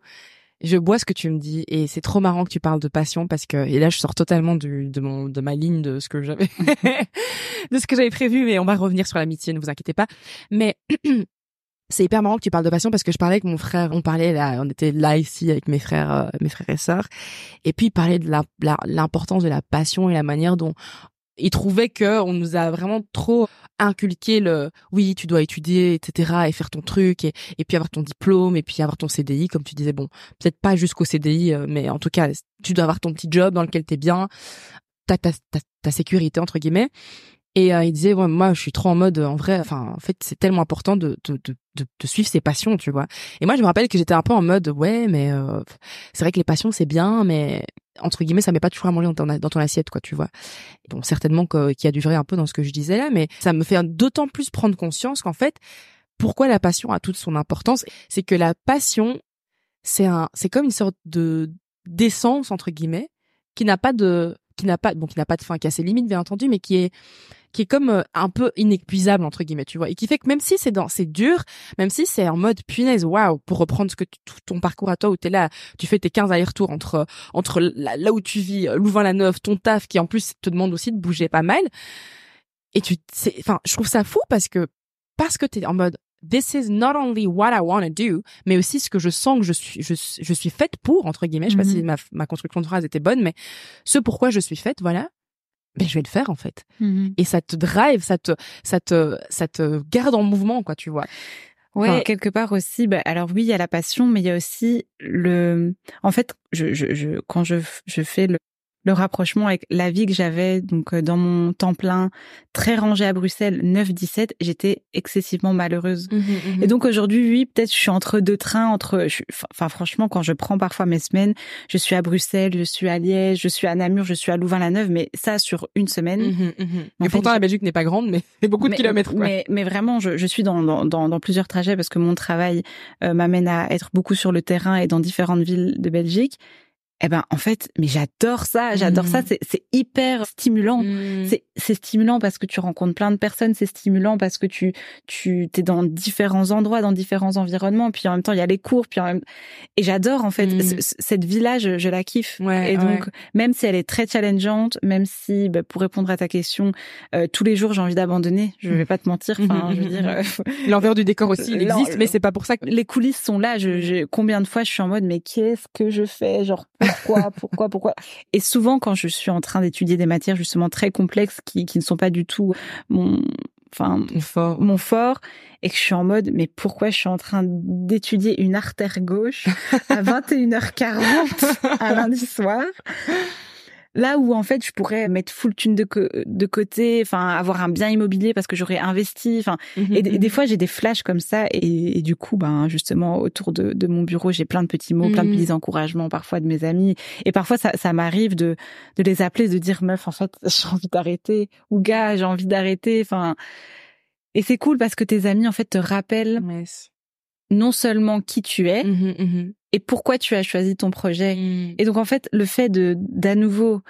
[SPEAKER 1] je bois ce que tu me dis et c'est trop marrant que tu parles de passion parce que et là je sors totalement du, de mon de ma ligne de ce que j'avais de ce que j'avais prévu mais on va revenir sur l'amitié ne vous inquiétez pas mais c'est hyper marrant que tu parles de passion parce que je parlais avec mon frère on parlait là on était là ici avec mes frères euh, mes frères et sœurs et puis il parlait de l'importance de la passion et la manière dont il trouvait que on nous a vraiment trop inculqué le oui tu dois étudier etc et faire ton truc et, puis avoir ton diplôme et puis avoir ton CDI comme tu disais. Bon peut-être pas jusqu'au CDI euh, mais en tout cas tu dois avoir ton petit job dans lequel t'es bien ta ta, ta ta sécurité entre guillemets. Et euh, il disait ouais, moi je suis trop en mode en vrai enfin en fait c'est tellement important de de, de de, suivre ses passions tu vois. Et moi je me rappelle que j'étais un peu en mode ouais mais euh, c'est vrai que les passions c'est bien mais entre guillemets ça met pas toujours à manger dans ton, assiette quoi tu vois. Donc certainement qu'il y a du vrai un peu dans ce que je disais là mais ça me fait d'autant plus prendre conscience qu'en fait pourquoi la passion a toute son importance c'est que la passion c'est un c'est comme une sorte de d'essence entre guillemets qui n'a pas de qui n'a pas bon qui n'a pas de fin qui a ses limites bien entendu mais qui est qui est comme euh, un peu inépuisable entre guillemets tu vois et qui fait que même si c'est dans c'est dur même si c'est en mode punaise waouh pour reprendre ce que ton parcours à toi où t'es là tu fais tes 15 allers-retours entre entre là, où tu vis euh, Louvain-la-Neuve ton taf qui en plus te demande aussi de bouger pas mal et tu enfin je trouve ça fou parce que parce que t'es en mode this is not only what I want to do, mais aussi ce que je sens que je suis, je, je suis faite pour, entre guillemets. Je sais pas si mhm. ma, ma construction de phrase était bonne, mais ce pourquoi je suis faite, voilà. Ben, je vais le faire, en fait. Mhm. Et ça te drive, ça te, ça te, ça te garde en mouvement, quoi, tu vois.
[SPEAKER 2] Ouais, quelque part aussi. Bah, alors oui, il y a la passion, mais il y a aussi le. En fait, je, je, je quand je, je fais le, le rapprochement avec la vie que j'avais donc euh, dans mon temps plein très rangé à Bruxelles 9-17 j'étais excessivement malheureuse. Mmh mmh et donc aujourd'hui oui peut-être je suis entre deux trains entre enfin franchement quand je prends parfois mes semaines je suis à Bruxelles je suis à Liège je suis à Namur je suis à Louvain-la-Neuve mais ça sur une semaine
[SPEAKER 1] mmh mais pourtant la Belgique n'est pas grande mais c'est beaucoup de kilomètres
[SPEAKER 2] mais mais vraiment je, je suis dans, dans, dans plusieurs trajets parce que mon travail euh, m'amène à être beaucoup sur le terrain et dans différentes villes de Belgique eh ben en fait mais j'adore ça j'adore ça mmh. c'est c'est hyper stimulant mmh. c'est stimulant parce que tu rencontres plein de personnes c'est stimulant parce que tu tu t'es dans différents endroits dans différents environnements puis en même temps il y a les cours puis en même... et j'adore en fait mmh. cette village je, la kiffe
[SPEAKER 1] ouais,
[SPEAKER 2] et donc même si elle est très challengeante même si bah, pour répondre à ta question euh, tous les jours j'ai envie d'abandonner je vais pas te mentir enfin je veux dire euh,
[SPEAKER 1] l'envers du décor aussi il existe mais c'est pas pour ça que
[SPEAKER 2] les coulisses sont là je, je combien de fois je suis en mode mais qu'est-ce que je fais genre pourquoi, pourquoi, pourquoi. Et souvent, quand je suis en train d'étudier des matières justement très complexes qui, qui ne sont pas du tout mon, enfin,
[SPEAKER 1] fort.
[SPEAKER 2] mon fort, et que je suis en mode, mais pourquoi je suis en train d'étudier une artère gauche à 21h40 un lundi soir? Là où en fait je pourrais mettre full thune de, de côté, enfin avoir un bien immobilier parce que j'aurais investi, enfin mmh et, des mmh. fois j'ai des flashs comme ça et, du coup ben justement autour de, de mon bureau j'ai plein de petits mots, plein de mmh. petits encouragements parfois de mes amis et parfois ça, ça m'arrive de de les appeler, de dire meuf en fait j'ai envie d'arrêter ou gars j'ai envie d'arrêter, enfin et c'est cool parce que tes amis en fait te rappellent non seulement qui tu es, et pourquoi tu as choisi ton projet. Mm. Et donc en fait, le fait de d'à nouveau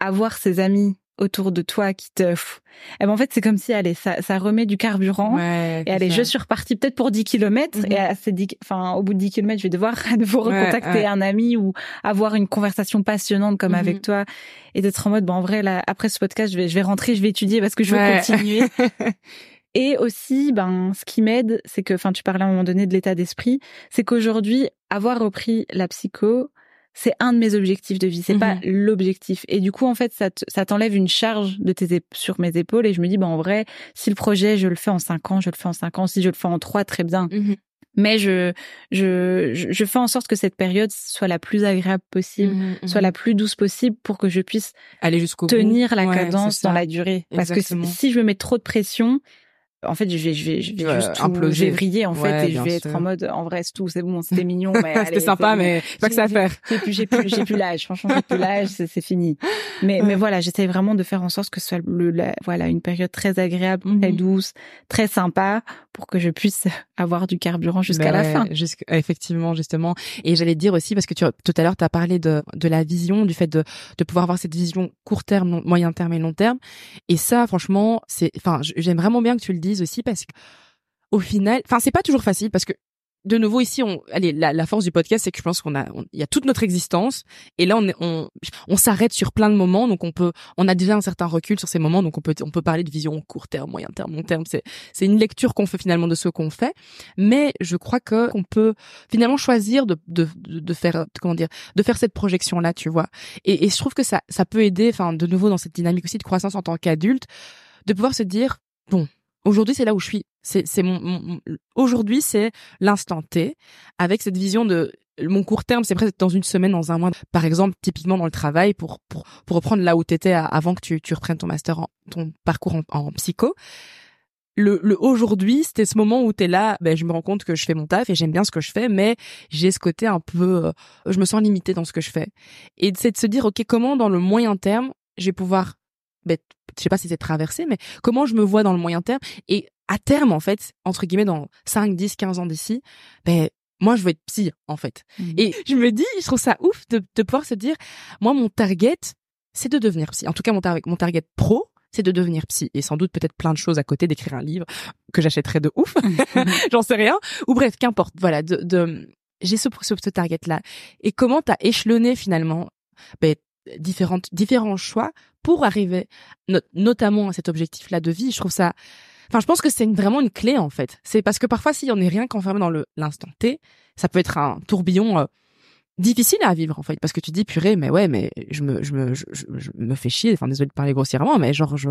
[SPEAKER 2] avoir ces amis autour de toi qui te eh ben en fait c'est comme si allez ça ça remet du carburant et allez je suis repartie peut-être pour 10 kilomètres et mm-hmm. à ces enfin au bout de 10 kilomètres je vais devoir à nouveau recontacter un ami ou avoir une conversation passionnante comme avec mm-hmm. toi et d'être en mode bon en vrai là après ce podcast je vais je vais rentrer je vais étudier parce que je veux continuer Et aussi, ben, ce qui m'aide, c'est que, enfin, tu parlais à un moment donné de l'état d'esprit, c'est qu'aujourd'hui, avoir repris la psycho, c'est un de mes objectifs de vie, c'est pas mhm. l'objectif. Et du coup, en fait, ça, t'enlève une charge de tes sur mes épaules. Et je me dis, ben, en vrai, si le projet, je le fais en cinq ans, je le fais en cinq ans. Si je le fais en trois, très bien. Mhm. Mais je, je, je fais en sorte que cette période soit la plus agréable possible, mhm, soit la plus douce possible pour que je puisse
[SPEAKER 1] aller jusqu'au
[SPEAKER 2] tenir la cadence dans la durée. Parce que si je me mets trop de pression, en fait, je vais, je vais, je vais juste vais vriller en fait et je vais être en mode, en vrai, c'est tout, c'est bon, c'était mignon, mais
[SPEAKER 1] c'était sympa, mais pas que ça à faire.
[SPEAKER 2] J'ai plus, j'ai plus, j'ai plus l'âge. Franchement, j'ai plus l'âge, c'est fini. Mais, mais voilà, j'essaie vraiment de faire en sorte que ce soit le, voilà, une période très agréable, très mhm. douce, très sympa, pour que je puisse avoir du carburant jusqu'à la fin.
[SPEAKER 1] effectivement, justement. Et j'allais dire aussi parce que tu, tout à l'heure, tu as parlé de, de la vision, du fait de, de pouvoir avoir cette vision court terme, moyen terme et long terme. Et ça, franchement, c'est, enfin, j'aime vraiment bien que tu le dises aussi parce que au final, enfin c'est pas toujours facile parce que de nouveau ici, on, allez, la, force du podcast, c'est que je pense qu'on a, il y a toute notre existence, et là on on, on s'arrête sur plein de moments, donc on peut, on a déjà un certain recul sur ces moments, donc on peut, on peut parler de vision court terme, moyen terme, long terme. C'est, c'est une lecture qu'on fait finalement de ce qu'on fait, mais je crois que qu'on peut finalement choisir de, de, de faire, comment dire, de faire cette projection là, tu vois. Et, et je trouve que ça, ça peut aider, enfin, de nouveau dans cette dynamique aussi de croissance en tant qu'adulte, de pouvoir se dire, bon, Aujourd'hui, c'est là où je suis. C'est, c'est mon, aujourd'hui, c'est l'instant T avec cette vision de mon court terme, c'est presque dans une semaine, dans un mois. Par exemple, typiquement dans le travail, pour pour pour reprendre là où t'étais avant que tu tu reprennes ton master, en, ton parcours en, psycho. Le, le aujourd'hui, c'était ce moment où t'es là, ben je me rends compte que je fais mon taf et j'aime bien ce que je fais, mais j'ai ce côté un peu, euh, je me sens limitée dans ce que je fais. Et c'est de se dire, ok, comment dans le moyen terme, je vais pouvoir ben, je sais pas si c'est traversé, mais comment je me vois dans le moyen terme et à terme, en fait, entre guillemets, dans 5, 10, 15 ans d'ici, ben, moi, je veux être psy, en fait. Mmh. Et je me dis, je trouve ça ouf de, de pouvoir se dire, moi, mon target, c'est de devenir psy. En tout cas, mon, mon target pro, c'est de devenir psy. Et sans doute peut-être plein de choses à côté, d'écrire un livre que j'achèterais de ouf. J'en sais rien. Ou bref, qu'importe. Voilà, de, de j'ai ce, ce, ce target-là. Et comment t'as échelonné finalement ben, différentes, différents choix pour arriver notamment à cet objectif-là de vie. Je trouve ça, enfin, je pense que c'est vraiment une clé en fait. C'est parce que parfois, si on n'est rien qu'enfermé dans l'instant T, ça peut être un tourbillon euh, difficile à vivre en fait parce que tu dis purée mais ouais mais je me je me je, me fais chier enfin désolé de parler grossièrement mais genre je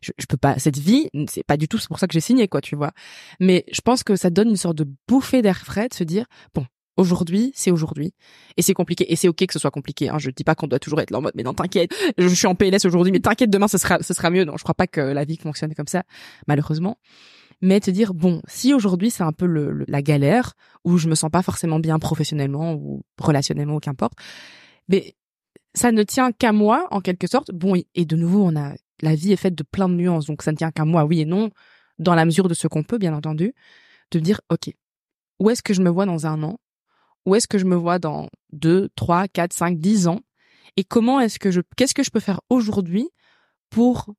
[SPEAKER 1] je, je peux pas cette vie c'est pas du tout c'est pour ça que j'ai signé quoi tu vois mais je pense que ça donne une sorte de bouffée d'air frais de se dire bon Aujourd'hui, c'est aujourd'hui. Et c'est compliqué. Et c'est ok que ce soit compliqué. Hein. Je dis pas qu'on doit toujours être là en mode, mais non, t'inquiète, je suis en PLS aujourd'hui, mais t'inquiète, demain, ce sera, ce sera mieux. Non, je crois pas que la vie fonctionne comme ça, malheureusement. Mais te dire, bon, si aujourd'hui c'est un peu le, la galère, où je me sens pas forcément bien professionnellement ou relationnellement ou qu'importe, mais ça ne tient qu'à moi, en quelque sorte. Bon, et de nouveau, on a, la vie est faite de plein de nuances, donc ça ne tient qu'à moi, oui et non, dans la mesure de ce qu'on peut, bien entendu, de dire, ok, où est-ce que je me vois dans un an? Où est-ce que je me vois dans 2, 3, 4, 5, 10 ans et comment est-ce que je qu'est-ce que je peux faire aujourd'hui pour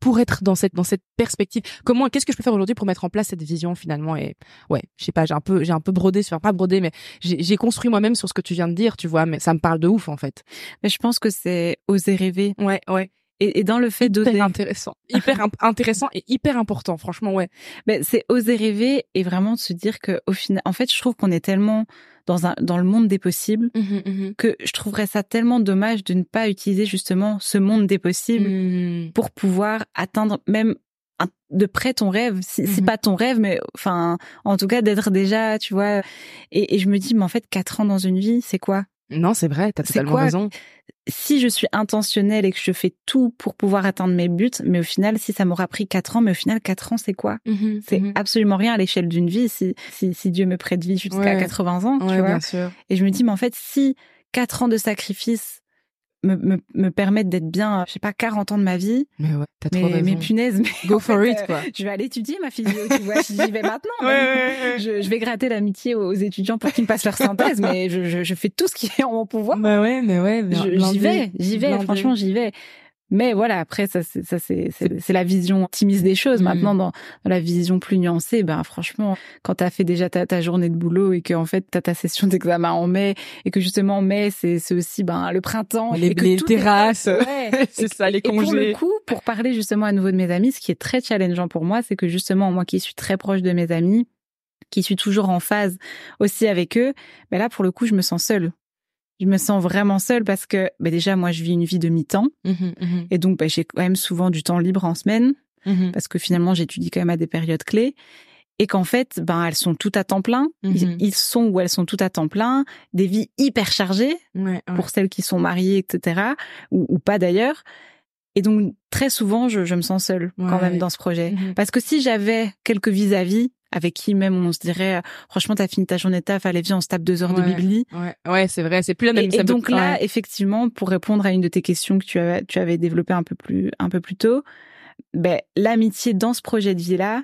[SPEAKER 1] pour être dans cette dans cette perspective? Comment qu'est-ce que je peux faire aujourd'hui pour mettre en place cette vision finalement? Et ouais je sais pas j'ai un peu j'ai un peu brodé sur pas brodé mais j'ai construit moi-même sur ce que tu viens de dire tu vois mais ça me parle de ouf en fait.
[SPEAKER 2] Mais je pense que c'est oser rêver.
[SPEAKER 1] Ouais ouais
[SPEAKER 2] et, et dans le fait d'oser
[SPEAKER 1] intéressant. Hyper intéressant et hyper important franchement ouais.
[SPEAKER 2] Mais c'est oser rêver et vraiment de se dire que au final en fait je trouve qu'on est tellement dans un dans le monde des possibles mmh mmh que je trouverais ça tellement dommage de ne pas utiliser justement ce monde des possibles mmh. pour pouvoir atteindre même de près ton rêve. Si, si pas ton rêve mais enfin en tout cas d'être déjà tu vois. Et, et je me dis mais en fait quatre ans dans une vie c'est quoi?
[SPEAKER 1] Non, c'est vrai, t'as totalement raison.
[SPEAKER 2] Si je suis intentionnelle et que je fais tout pour pouvoir atteindre mes buts, mais au final, si ça m'aura pris quatre ans, mais au final, quatre ans, c'est quoi? Mmh C'est mmh absolument rien à l'échelle d'une vie. Si, si, si Dieu me prête vie jusqu'à 80 ans, tu vois. Bien sûr. Et je me dis, mais en fait, si quatre ans de sacrifice me, me, me permettre d'être bien, je sais pas, 40 ans de ma vie.
[SPEAKER 1] Mais ouais, t'as trop
[SPEAKER 2] raison.
[SPEAKER 1] Mais
[SPEAKER 2] punaises, mais
[SPEAKER 1] Go for it, quoi.
[SPEAKER 2] je vais aller étudier ma physio, tu vois, j'y vais maintenant. ouais, ouais, je, je, vais gratter l'amitié aux étudiants pour qu'ils me passent leur synthèse, mais je, je, je, fais tout ce qui est en mon pouvoir.
[SPEAKER 1] Bah ouais, mais ouais.
[SPEAKER 2] J'y vais, j'y vais, franchement, j'y vais. Mais voilà, après ça c'est ça c'est c'est la vision optimiste des choses. Mm. Maintenant dans, la vision plus nuancée, ben franchement, quand tu as fait déjà ta, ta journée de boulot et que en fait tu as ta session d'examen en mai et que justement mai c'est c'est aussi ben le printemps
[SPEAKER 1] les, les terrasses, c'est ça les congés. Et
[SPEAKER 2] pour le coup, pour parler justement à nouveau de mes amis, ce qui est très challengeant pour moi, c'est que justement moi qui suis très proche de mes amis, qui suis toujours en phase aussi avec eux, ben là pour le coup, je me sens seule je me sens vraiment seule parce que bah déjà moi je vis une vie de mi-temps. Mmh mmh et donc bah, j'ai quand même souvent du temps libre en semaine mmh parce que finalement j'étudie quand même à des périodes clés. Et qu'en fait ben elles sont toutes à temps plein. Ils, sont ou elles sont toutes à temps plein. Des vies hyper chargées pour celles qui sont mariées etc ou, ou pas d'ailleurs et donc très souvent je, je me sens seule quand même dans ce projet. Parce que si j'avais quelques vis-à-vis avec qui même on se dirait euh, franchement t'as fini ta journée de taf allez viens on se tape deux heures de bibli.
[SPEAKER 1] Ouais. Ouais c'est vrai c'est plus la même
[SPEAKER 2] et, et donc là effectivement pour répondre à une de tes questions que tu avais tu avais développé un peu plus un peu plus tôt ben l'amitié dans ce projet de vie là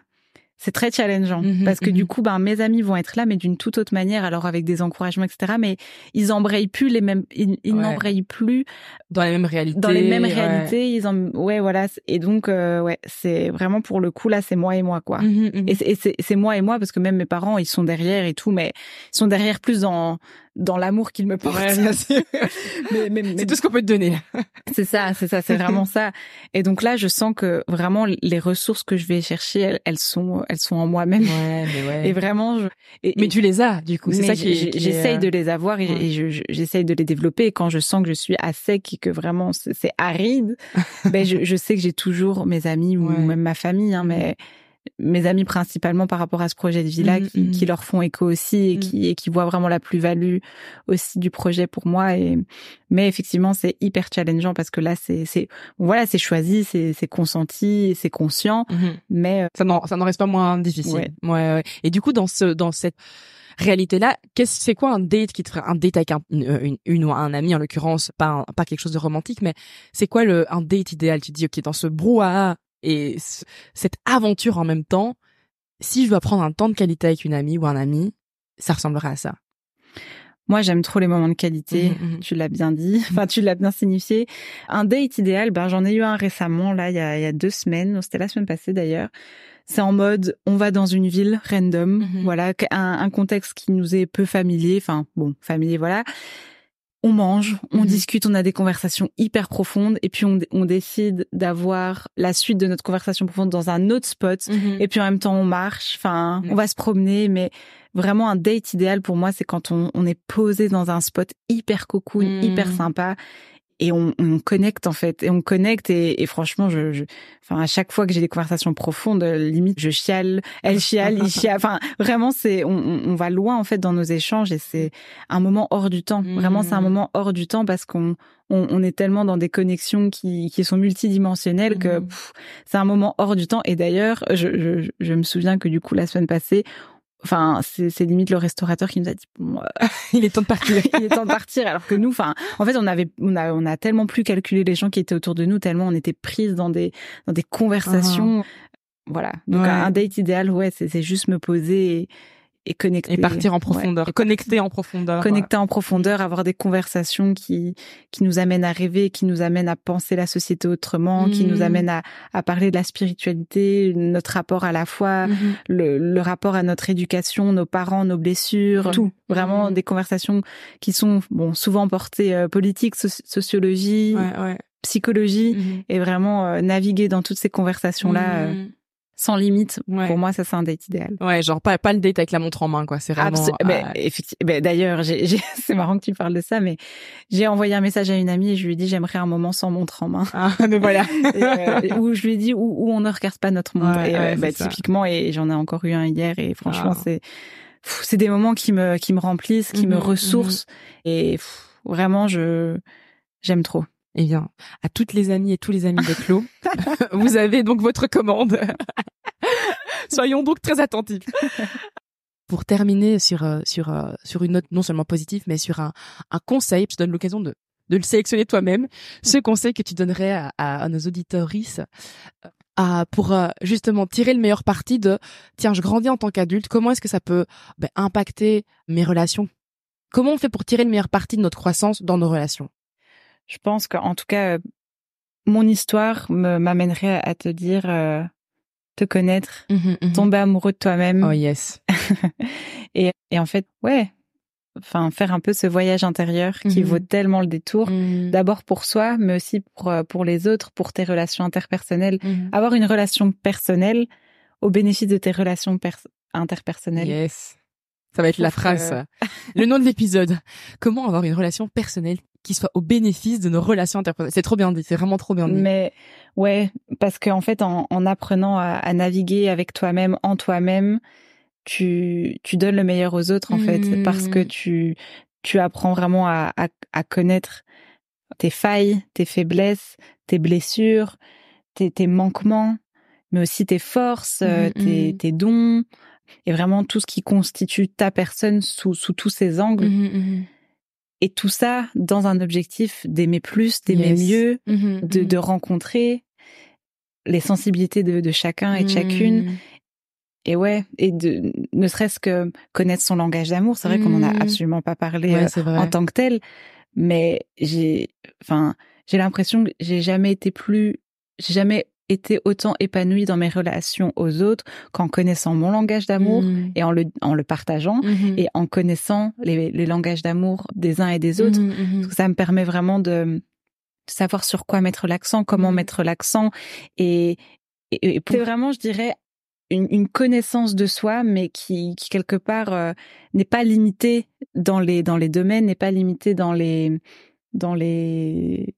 [SPEAKER 2] c'est très challengeant
[SPEAKER 1] Mhm,
[SPEAKER 2] parce que du
[SPEAKER 1] mhm.
[SPEAKER 2] coup ben mes amis vont être là mais d'une toute autre manière alors avec des encouragements etc mais ils embrayent plus les mêmes ils, ils
[SPEAKER 1] Ouais.
[SPEAKER 2] n'embrayent plus
[SPEAKER 1] Dans les mêmes réalités.
[SPEAKER 2] dans les mêmes
[SPEAKER 1] ouais.
[SPEAKER 2] réalités ils en ouais voilà et donc euh, ouais c'est vraiment pour le coup là c'est moi et moi quoi
[SPEAKER 1] Mhm,
[SPEAKER 2] et c'est moi et moi parce que même mes parents ils sont derrière et tout mais ils sont derrière plus dans dans l'amour qu'ils me portent
[SPEAKER 1] Ouais,
[SPEAKER 2] mais, mais- mais
[SPEAKER 1] C'est tout ce qu'on peut te donner.
[SPEAKER 2] c'est ça, c'est ça, c'est vraiment ça. Et donc là, je sens que vraiment les ressources que je vais chercher, elles, elles sont, elles sont en moi-même.
[SPEAKER 1] Ouais, mais ouais.
[SPEAKER 2] Et vraiment, je, et-
[SPEAKER 1] Mais
[SPEAKER 2] et-
[SPEAKER 1] tu les as, du coup. C'est ça qui
[SPEAKER 2] j'essaye
[SPEAKER 1] euh,
[SPEAKER 2] de les avoir et,
[SPEAKER 1] ouais.
[SPEAKER 2] et je- je- j'essaye de les développer. Et quand je sens que je suis à sec et que vraiment c'est aride, ben je, je sais que j'ai toujours mes amis ou même ma famille, hein, mais mes amis principalement par rapport à ce projet de vie-là
[SPEAKER 1] Mhm,
[SPEAKER 2] qui, qui leur font écho aussi et qui, et qui voient vraiment la plus-value aussi du projet pour moi. Et, mais effectivement, c'est hyper challengeant parce que là, c'est, c'est, voilà, c'est choisi, c'est, c'est consenti, c'est conscient,
[SPEAKER 1] Mhm.
[SPEAKER 2] mais euh,
[SPEAKER 1] Ça n'en, ça n'en reste pas moins difficile.
[SPEAKER 2] Ouais.
[SPEAKER 1] Ouais, ouais. Et du coup, dans ce, dans cette réalité-là, qu'est-ce, c'est quoi un date qui te ferait, un date avec un, une, une, une ou un ami, en l'occurrence, pas, un- pas quelque chose de romantique, mais c'est quoi le, un date idéal? Tu te dis, OK, dans ce brouhaha et ce- cette aventure en même temps, si je dois prendre un temps de qualité avec une amie ou un ami, ça ressemblerait à ça.
[SPEAKER 2] moi, j'aime trop les moments de qualité.
[SPEAKER 1] Mhm, mhm.
[SPEAKER 2] Tu l'as bien dit, enfin, tu l'as bien signifié. Un date idéal, ben, j'en ai eu un récemment, là, il y a, il y a deux semaines. C'était la semaine passée d'ailleurs. C'est en mode, on va dans une ville random,
[SPEAKER 1] Mhm.
[SPEAKER 2] voilà, un, un contexte qui nous est peu familier, enfin bon, familier, voilà. On mange, on
[SPEAKER 1] Mhm.
[SPEAKER 2] discute, on a des conversations hyper profondes, et puis on, on décide d'avoir la suite de notre conversation profonde dans un autre spot. Et puis en même temps, on marche, enfin,
[SPEAKER 1] Mm.
[SPEAKER 2] on va se promener, mais vraiment un date idéal pour moi, c'est quand on, on est posé dans un spot hyper cocoon, hyper sympa. Et on, on connecte en fait, et on connecte et, et franchement, je, je, enfin à chaque fois que j'ai des conversations profondes, limite je chiale, elle chiale, il chiale. Enfin vraiment, c'est on, on va loin en fait dans nos échanges et c'est un moment hors du temps. Vraiment, c'est un
[SPEAKER 1] Mm.
[SPEAKER 2] moment hors du temps parce qu'on on, on est tellement dans des connexions qui qui sont multidimensionnelles que pff, c'est un moment hors du temps. Et d'ailleurs, je, je, je me souviens que du coup, la semaine passée, enfin, c'est limite le restaurateur qui nous a dit, bon, euh,
[SPEAKER 1] Il est temps de partir.
[SPEAKER 2] il est temps de partir. Alors que nous, enfin, en fait, on avait, on a, on a tellement plus calculé les gens qui étaient autour de nous, tellement on était prises dans des, dans des conversations. Voilà. Donc,
[SPEAKER 1] Ouais.
[SPEAKER 2] un date idéal, ouais, c'est c'est juste me poser et, et connecter.
[SPEAKER 1] Et partir en
[SPEAKER 2] Ouais.
[SPEAKER 1] profondeur. Connecter en profondeur.
[SPEAKER 2] Connecter en profondeur, avoir des conversations qui qui nous amènent à rêver, qui nous amènent à penser la société autrement, qui nous amènent à, à parler de la spiritualité, notre rapport à la foi,
[SPEAKER 1] Mhm.
[SPEAKER 2] le, le rapport à notre éducation, nos parents, nos blessures, tout. Vraiment
[SPEAKER 1] Mhm.
[SPEAKER 2] des conversations qui sont bon souvent portées euh, politique, soci- sociologie,
[SPEAKER 1] Ouais,
[SPEAKER 2] psychologie, et vraiment euh, naviguer dans toutes ces conversations là
[SPEAKER 1] Mhm.
[SPEAKER 2] Sans limite.
[SPEAKER 1] Ouais.
[SPEAKER 2] Pour moi, ça c'est un date idéal.
[SPEAKER 1] Ouais, genre pas pas le date avec la montre en main quoi, c'est vraiment
[SPEAKER 2] Absol- ben, ben, D'ailleurs, j'ai, j'ai- c'est marrant que tu parles de ça, mais j'ai envoyé un message à une amie et je lui ai dit j'aimerais un moment sans montre en main.
[SPEAKER 1] ah, mais voilà.
[SPEAKER 2] Et, euh, où je lui ai dit où, où on ne regarde pas notre montre.
[SPEAKER 1] Ouais,
[SPEAKER 2] et, euh,
[SPEAKER 1] ouais,
[SPEAKER 2] bah, typiquement, et j'en ai encore eu un hier et franchement,
[SPEAKER 1] Ah.
[SPEAKER 2] c'est c'est des moments qui me qui me remplissent, qui me
[SPEAKER 1] Mhm,
[SPEAKER 2] ressourcent et pff, vraiment je j'aime trop.
[SPEAKER 1] Eh bien, à toutes les amies et tous les amis de Clos, vous avez donc votre commande. Soyons donc très attentifs. Pour terminer sur euh, sur euh, sur une note non seulement positive, mais sur un un conseil, je te donne l'occasion de de le sélectionner toi-même. Ce conseil que tu donnerais à, à, à nos euh, à, pour euh, justement tirer le meilleur parti de tiens, je grandis en tant qu'adulte. Comment est-ce que ça peut ben, impacter mes relations? Comment on fait pour tirer le meilleur parti de notre croissance dans nos relations?
[SPEAKER 2] Je pense qu'en tout cas, euh, mon histoire m'amènerait à te dire euh, te connaître, tomber amoureux de toi-même.
[SPEAKER 1] Oh yes.
[SPEAKER 2] et, et en fait, ouais, enfin faire un peu ce voyage intérieur qui
[SPEAKER 1] Mhm.
[SPEAKER 2] vaut tellement le détour. D'abord pour soi, mais aussi pour euh, pour les autres, pour tes relations interpersonnelles. Avoir une relation personnelle au bénéfice de tes relations pers- interpersonnelles.
[SPEAKER 1] Yes. Ça va être la phrase. Le nom de l'épisode. Comment avoir une relation personnelle qui soit au bénéfice de nos relations interpersonnelles. C'est trop bien dit. C'est vraiment trop bien dit.
[SPEAKER 2] Mais ouais, parce qu'en fait, en, en apprenant à, à naviguer avec toi-même, en toi-même, tu tu donnes le meilleur aux autres en fait,
[SPEAKER 1] Mhm.
[SPEAKER 2] parce que tu tu apprends vraiment à, à, à connaître tes failles, tes faiblesses, tes blessures, tes, tes manquements, mais aussi tes forces, euh,
[SPEAKER 1] Mhm,
[SPEAKER 2] tes,
[SPEAKER 1] mhm.
[SPEAKER 2] tes dons, et vraiment tout ce qui constitue ta personne sous, sous tous ses angles. Et tout ça dans un objectif d'aimer plus, d'aimer
[SPEAKER 1] Yes.
[SPEAKER 2] mieux,
[SPEAKER 1] Mhm,
[SPEAKER 2] de,
[SPEAKER 1] mhm.
[SPEAKER 2] de rencontrer les sensibilités de, de chacun et de chacune,
[SPEAKER 1] Mhm.
[SPEAKER 2] et ouais, et de ne serait-ce que connaître son langage d'amour, c'est vrai qu'on en a
[SPEAKER 1] Mmh.
[SPEAKER 2] absolument pas parlé
[SPEAKER 1] Ouais,
[SPEAKER 2] euh, en tant que tel, mais j'ai, enfin, j'ai l'impression que j'ai jamais été plus, j'ai jamais été autant épanouie dans mes relations aux autres qu'en connaissant mon langage d'amour
[SPEAKER 1] Mhm.
[SPEAKER 2] et en le en le partageant
[SPEAKER 1] Mhm.
[SPEAKER 2] et en connaissant les, les langages d'amour des uns et des autres.
[SPEAKER 1] Mhm, mhm.
[SPEAKER 2] Parce que ça me permet vraiment de, de savoir sur quoi mettre l'accent, comment mettre l'accent. Et, et, et c'est vraiment, je dirais, une, une connaissance de soi, mais qui, qui quelque part euh, n'est pas limitée dans les, dans les domaines, n'est pas limitée dans les... Dans les...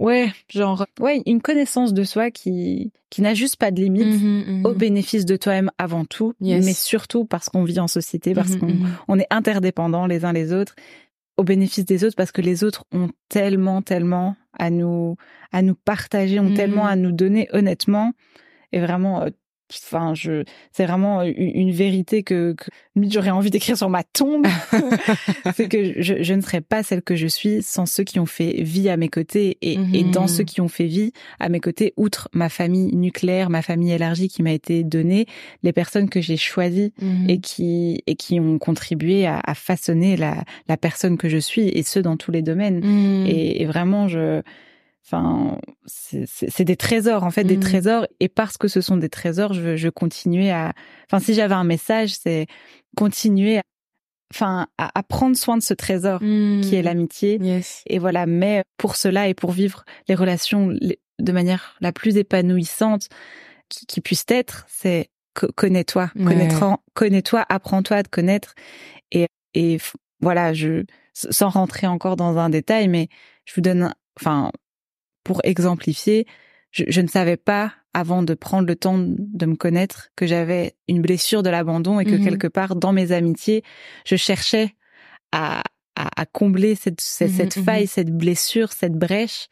[SPEAKER 2] Ouais, genre, ouais, une connaissance de soi qui, qui n'a juste pas de limite.
[SPEAKER 1] Mhm, mhm.
[SPEAKER 2] Au bénéfice de toi-même avant tout,
[SPEAKER 1] Yes.
[SPEAKER 2] mais surtout parce qu'on vit en société, parce
[SPEAKER 1] Mhm,
[SPEAKER 2] qu'on
[SPEAKER 1] mhm.
[SPEAKER 2] on est interdépendants les uns les autres au bénéfice des autres parce que les autres ont tellement tellement à nous à nous partager ont tellement à nous donner honnêtement et vraiment euh, enfin je c'est vraiment une, vérité que, que j'aurais envie d'écrire sur ma tombe c'est que je, je ne serais pas celle que je suis sans ceux qui ont fait vie à mes côtés et,
[SPEAKER 1] Mhm.
[SPEAKER 2] et dans ceux qui ont fait vie à mes côtés outre ma famille nucléaire ma famille élargie qui m'a été donnée les personnes que j'ai choisies
[SPEAKER 1] Mhm.
[SPEAKER 2] et qui et qui ont contribué à, à façonner la, la personne que je suis et ce dans tous les domaines
[SPEAKER 1] Mhm.
[SPEAKER 2] et, et vraiment je enfin c'est- des trésors en fait des
[SPEAKER 1] Mhm.
[SPEAKER 2] trésors et parce que ce sont des trésors je je continuais à enfin si j'avais un message c'est continuer à, enfin à, à prendre soin de ce trésor qui est l'amitié
[SPEAKER 1] Yes.
[SPEAKER 2] et voilà mais pour cela et pour vivre les relations les- de manière la plus épanouissante qui, qui puisse être c'est co- connais-toi
[SPEAKER 1] Ouais.
[SPEAKER 2] connais-toi apprends-toi à te connaître et et voilà je sans rentrer encore dans un détail mais je vous donne enfin pour exemplifier je, je ne savais pas avant de prendre le temps de me connaître que j'avais une blessure de l'abandon et que
[SPEAKER 1] Mhm.
[SPEAKER 2] quelque part dans mes amitiés je cherchais à à, à combler cette cette,
[SPEAKER 1] Mhm,
[SPEAKER 2] cette
[SPEAKER 1] mhm.
[SPEAKER 2] faille cette blessure cette brèche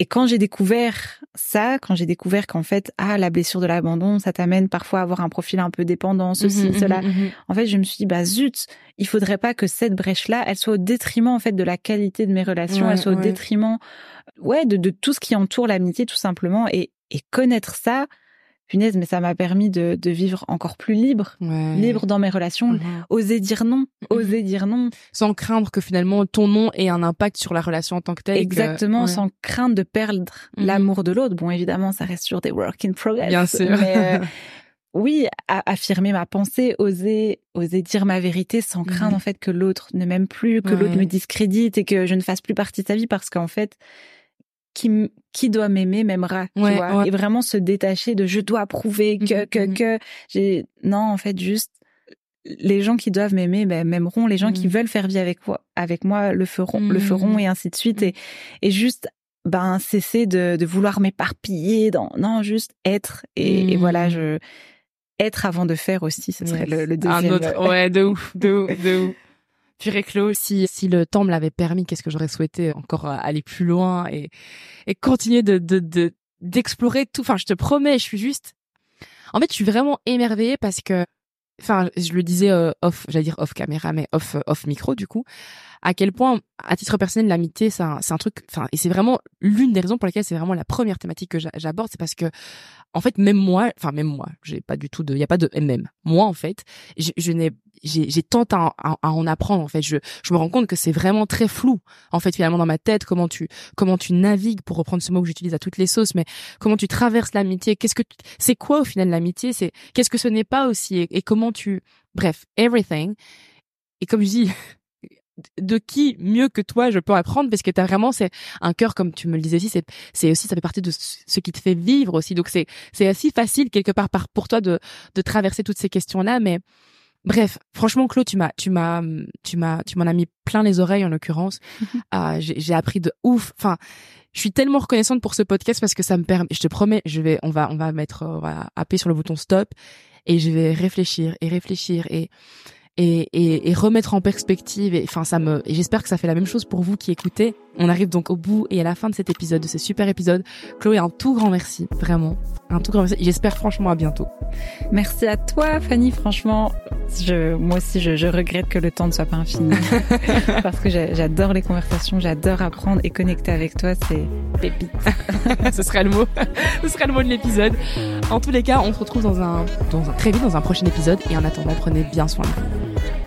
[SPEAKER 2] et quand j'ai découvert ça, quand j'ai découvert qu'en fait, ah, la blessure de l'abandon, ça t'amène parfois à avoir un profil un peu dépendant, ceci,
[SPEAKER 1] Mhm,
[SPEAKER 2] cela.
[SPEAKER 1] mhm, mhm.
[SPEAKER 2] En fait, je me suis dit, bah zut, il faudrait pas que cette brèche-là, elle soit au détriment en fait de la qualité de mes relations,
[SPEAKER 1] Ouais,
[SPEAKER 2] elle soit au détriment, ouais, de, de tout ce qui entoure l'amitié tout simplement. Et, et connaître ça, punaise, mais ça m'a permis de, de vivre encore plus libre,
[SPEAKER 1] Ouais.
[SPEAKER 2] libre dans mes relations,
[SPEAKER 1] Mhm.
[SPEAKER 2] oser dire non, oser dire non,
[SPEAKER 1] Sans craindre que finalement ton nom ait un impact sur la relation en tant que telle. que-
[SPEAKER 2] exactement,
[SPEAKER 1] ouais.
[SPEAKER 2] sans crainte de perdre
[SPEAKER 1] Mhm.
[SPEAKER 2] l'amour de l'autre. Bon, évidemment, ça reste sur des work in progress.
[SPEAKER 1] Bien sûr.
[SPEAKER 2] Mais, euh, oui, affirmer ma pensée, oser, oser dire ma vérité sans craindre
[SPEAKER 1] Mhm.
[SPEAKER 2] en fait que l'autre ne m'aime plus, que l'autre me discrédite et que je ne fasse plus partie de sa vie parce qu'en fait, qui, qui doit m'aimer m'aimera, tu vois.
[SPEAKER 1] ouais.
[SPEAKER 2] Et vraiment se détacher de je dois prouver que,
[SPEAKER 1] Mhm,
[SPEAKER 2] que,
[SPEAKER 1] mhm.
[SPEAKER 2] que. J'ai, non, en fait, juste, les gens qui doivent m'aimer ben, m'aimeront, les gens qui veulent faire vie avec moi, avec moi le feront, le feront et ainsi de suite. Et, et juste, ben, cesser de, de vouloir m'éparpiller dans, non, juste être. Et, et voilà, je, être avant de faire aussi, ce serait
[SPEAKER 1] Yes.
[SPEAKER 2] le, le
[SPEAKER 1] Un
[SPEAKER 2] deuxième.
[SPEAKER 1] autre, ouais, de ouf, de ouf, de ouf. Purée Claude, si, si le temps me l'avait permis, qu'est-ce que j'aurais souhaité encore euh, aller plus loin et, et continuer de, de, de, d'explorer tout? Enfin, je te promets, je suis juste, en fait, je suis vraiment émerveillée parce que, enfin, je le disais euh, off, j'allais dire off caméra, mais off, off micro, du coup, à quel point, à titre personnel, l'amitié, c'est un, truc, enfin, et c'est vraiment l'une des raisons pour lesquelles c'est vraiment la première thématique que j'a- j'aborde, c'est parce que, en fait, même moi, enfin, même moi, j'ai pas du tout de, il y a pas de MM. Moi, en fait, je, n'ai, j'ai, tant à, à- en apprendre, en fait. Je, je me rends compte que c'est vraiment très flou, en fait, finalement, dans ma tête, comment tu, comment tu navigues, pour reprendre ce mot que j'utilise à toutes les sauces, mais comment tu traverses l'amitié, qu'est-ce que, c'est quoi, au final, l'amitié, c'est, qu'est-ce que ce n'est pas aussi, et, et comment tu, bref, everything. Et comme je dis, de qui mieux que toi je peux apprendre parce que t'as vraiment c'est un cœur comme tu me le disais aussi c'est c'est aussi ça fait partie de ce qui te fait vivre aussi. Donc c'est c'est assez facile quelque part par pour toi de de traverser toutes ces questions là mais bref franchement Claude tu m'as tu m'as tu m'as tu m'en as mis plein les oreilles en l'occurrence. Ah, j'ai appris de ouf. Enfin je suis tellement reconnaissante pour ce podcast parce que ça me permet je te promets je vais on va on va mettre euh, on va appuyer sur le bouton stop et je vais réfléchir et réfléchir et et, et, et remettre en perspective. Et, enfin, ça me, et j'espère que ça fait la même chose pour vous qui écoutez. On arrive donc au bout et à la fin de cet épisode, de ce super épisode. Chloé, un tout grand merci, vraiment. Un tout grand merci. J'espère franchement à bientôt.
[SPEAKER 2] Merci à toi, Fanny. Franchement, je, moi aussi, je, je regrette que le temps ne soit pas infini. parce que j'adore les conversations, j'adore apprendre et connecter avec toi. C'est pépite.
[SPEAKER 1] Ce serait le mot. Ce serait le mot de l'épisode. En tous les cas, on se retrouve dans un, dans un, très vite dans un prochain épisode. Et en attendant, prenez bien soin de vous.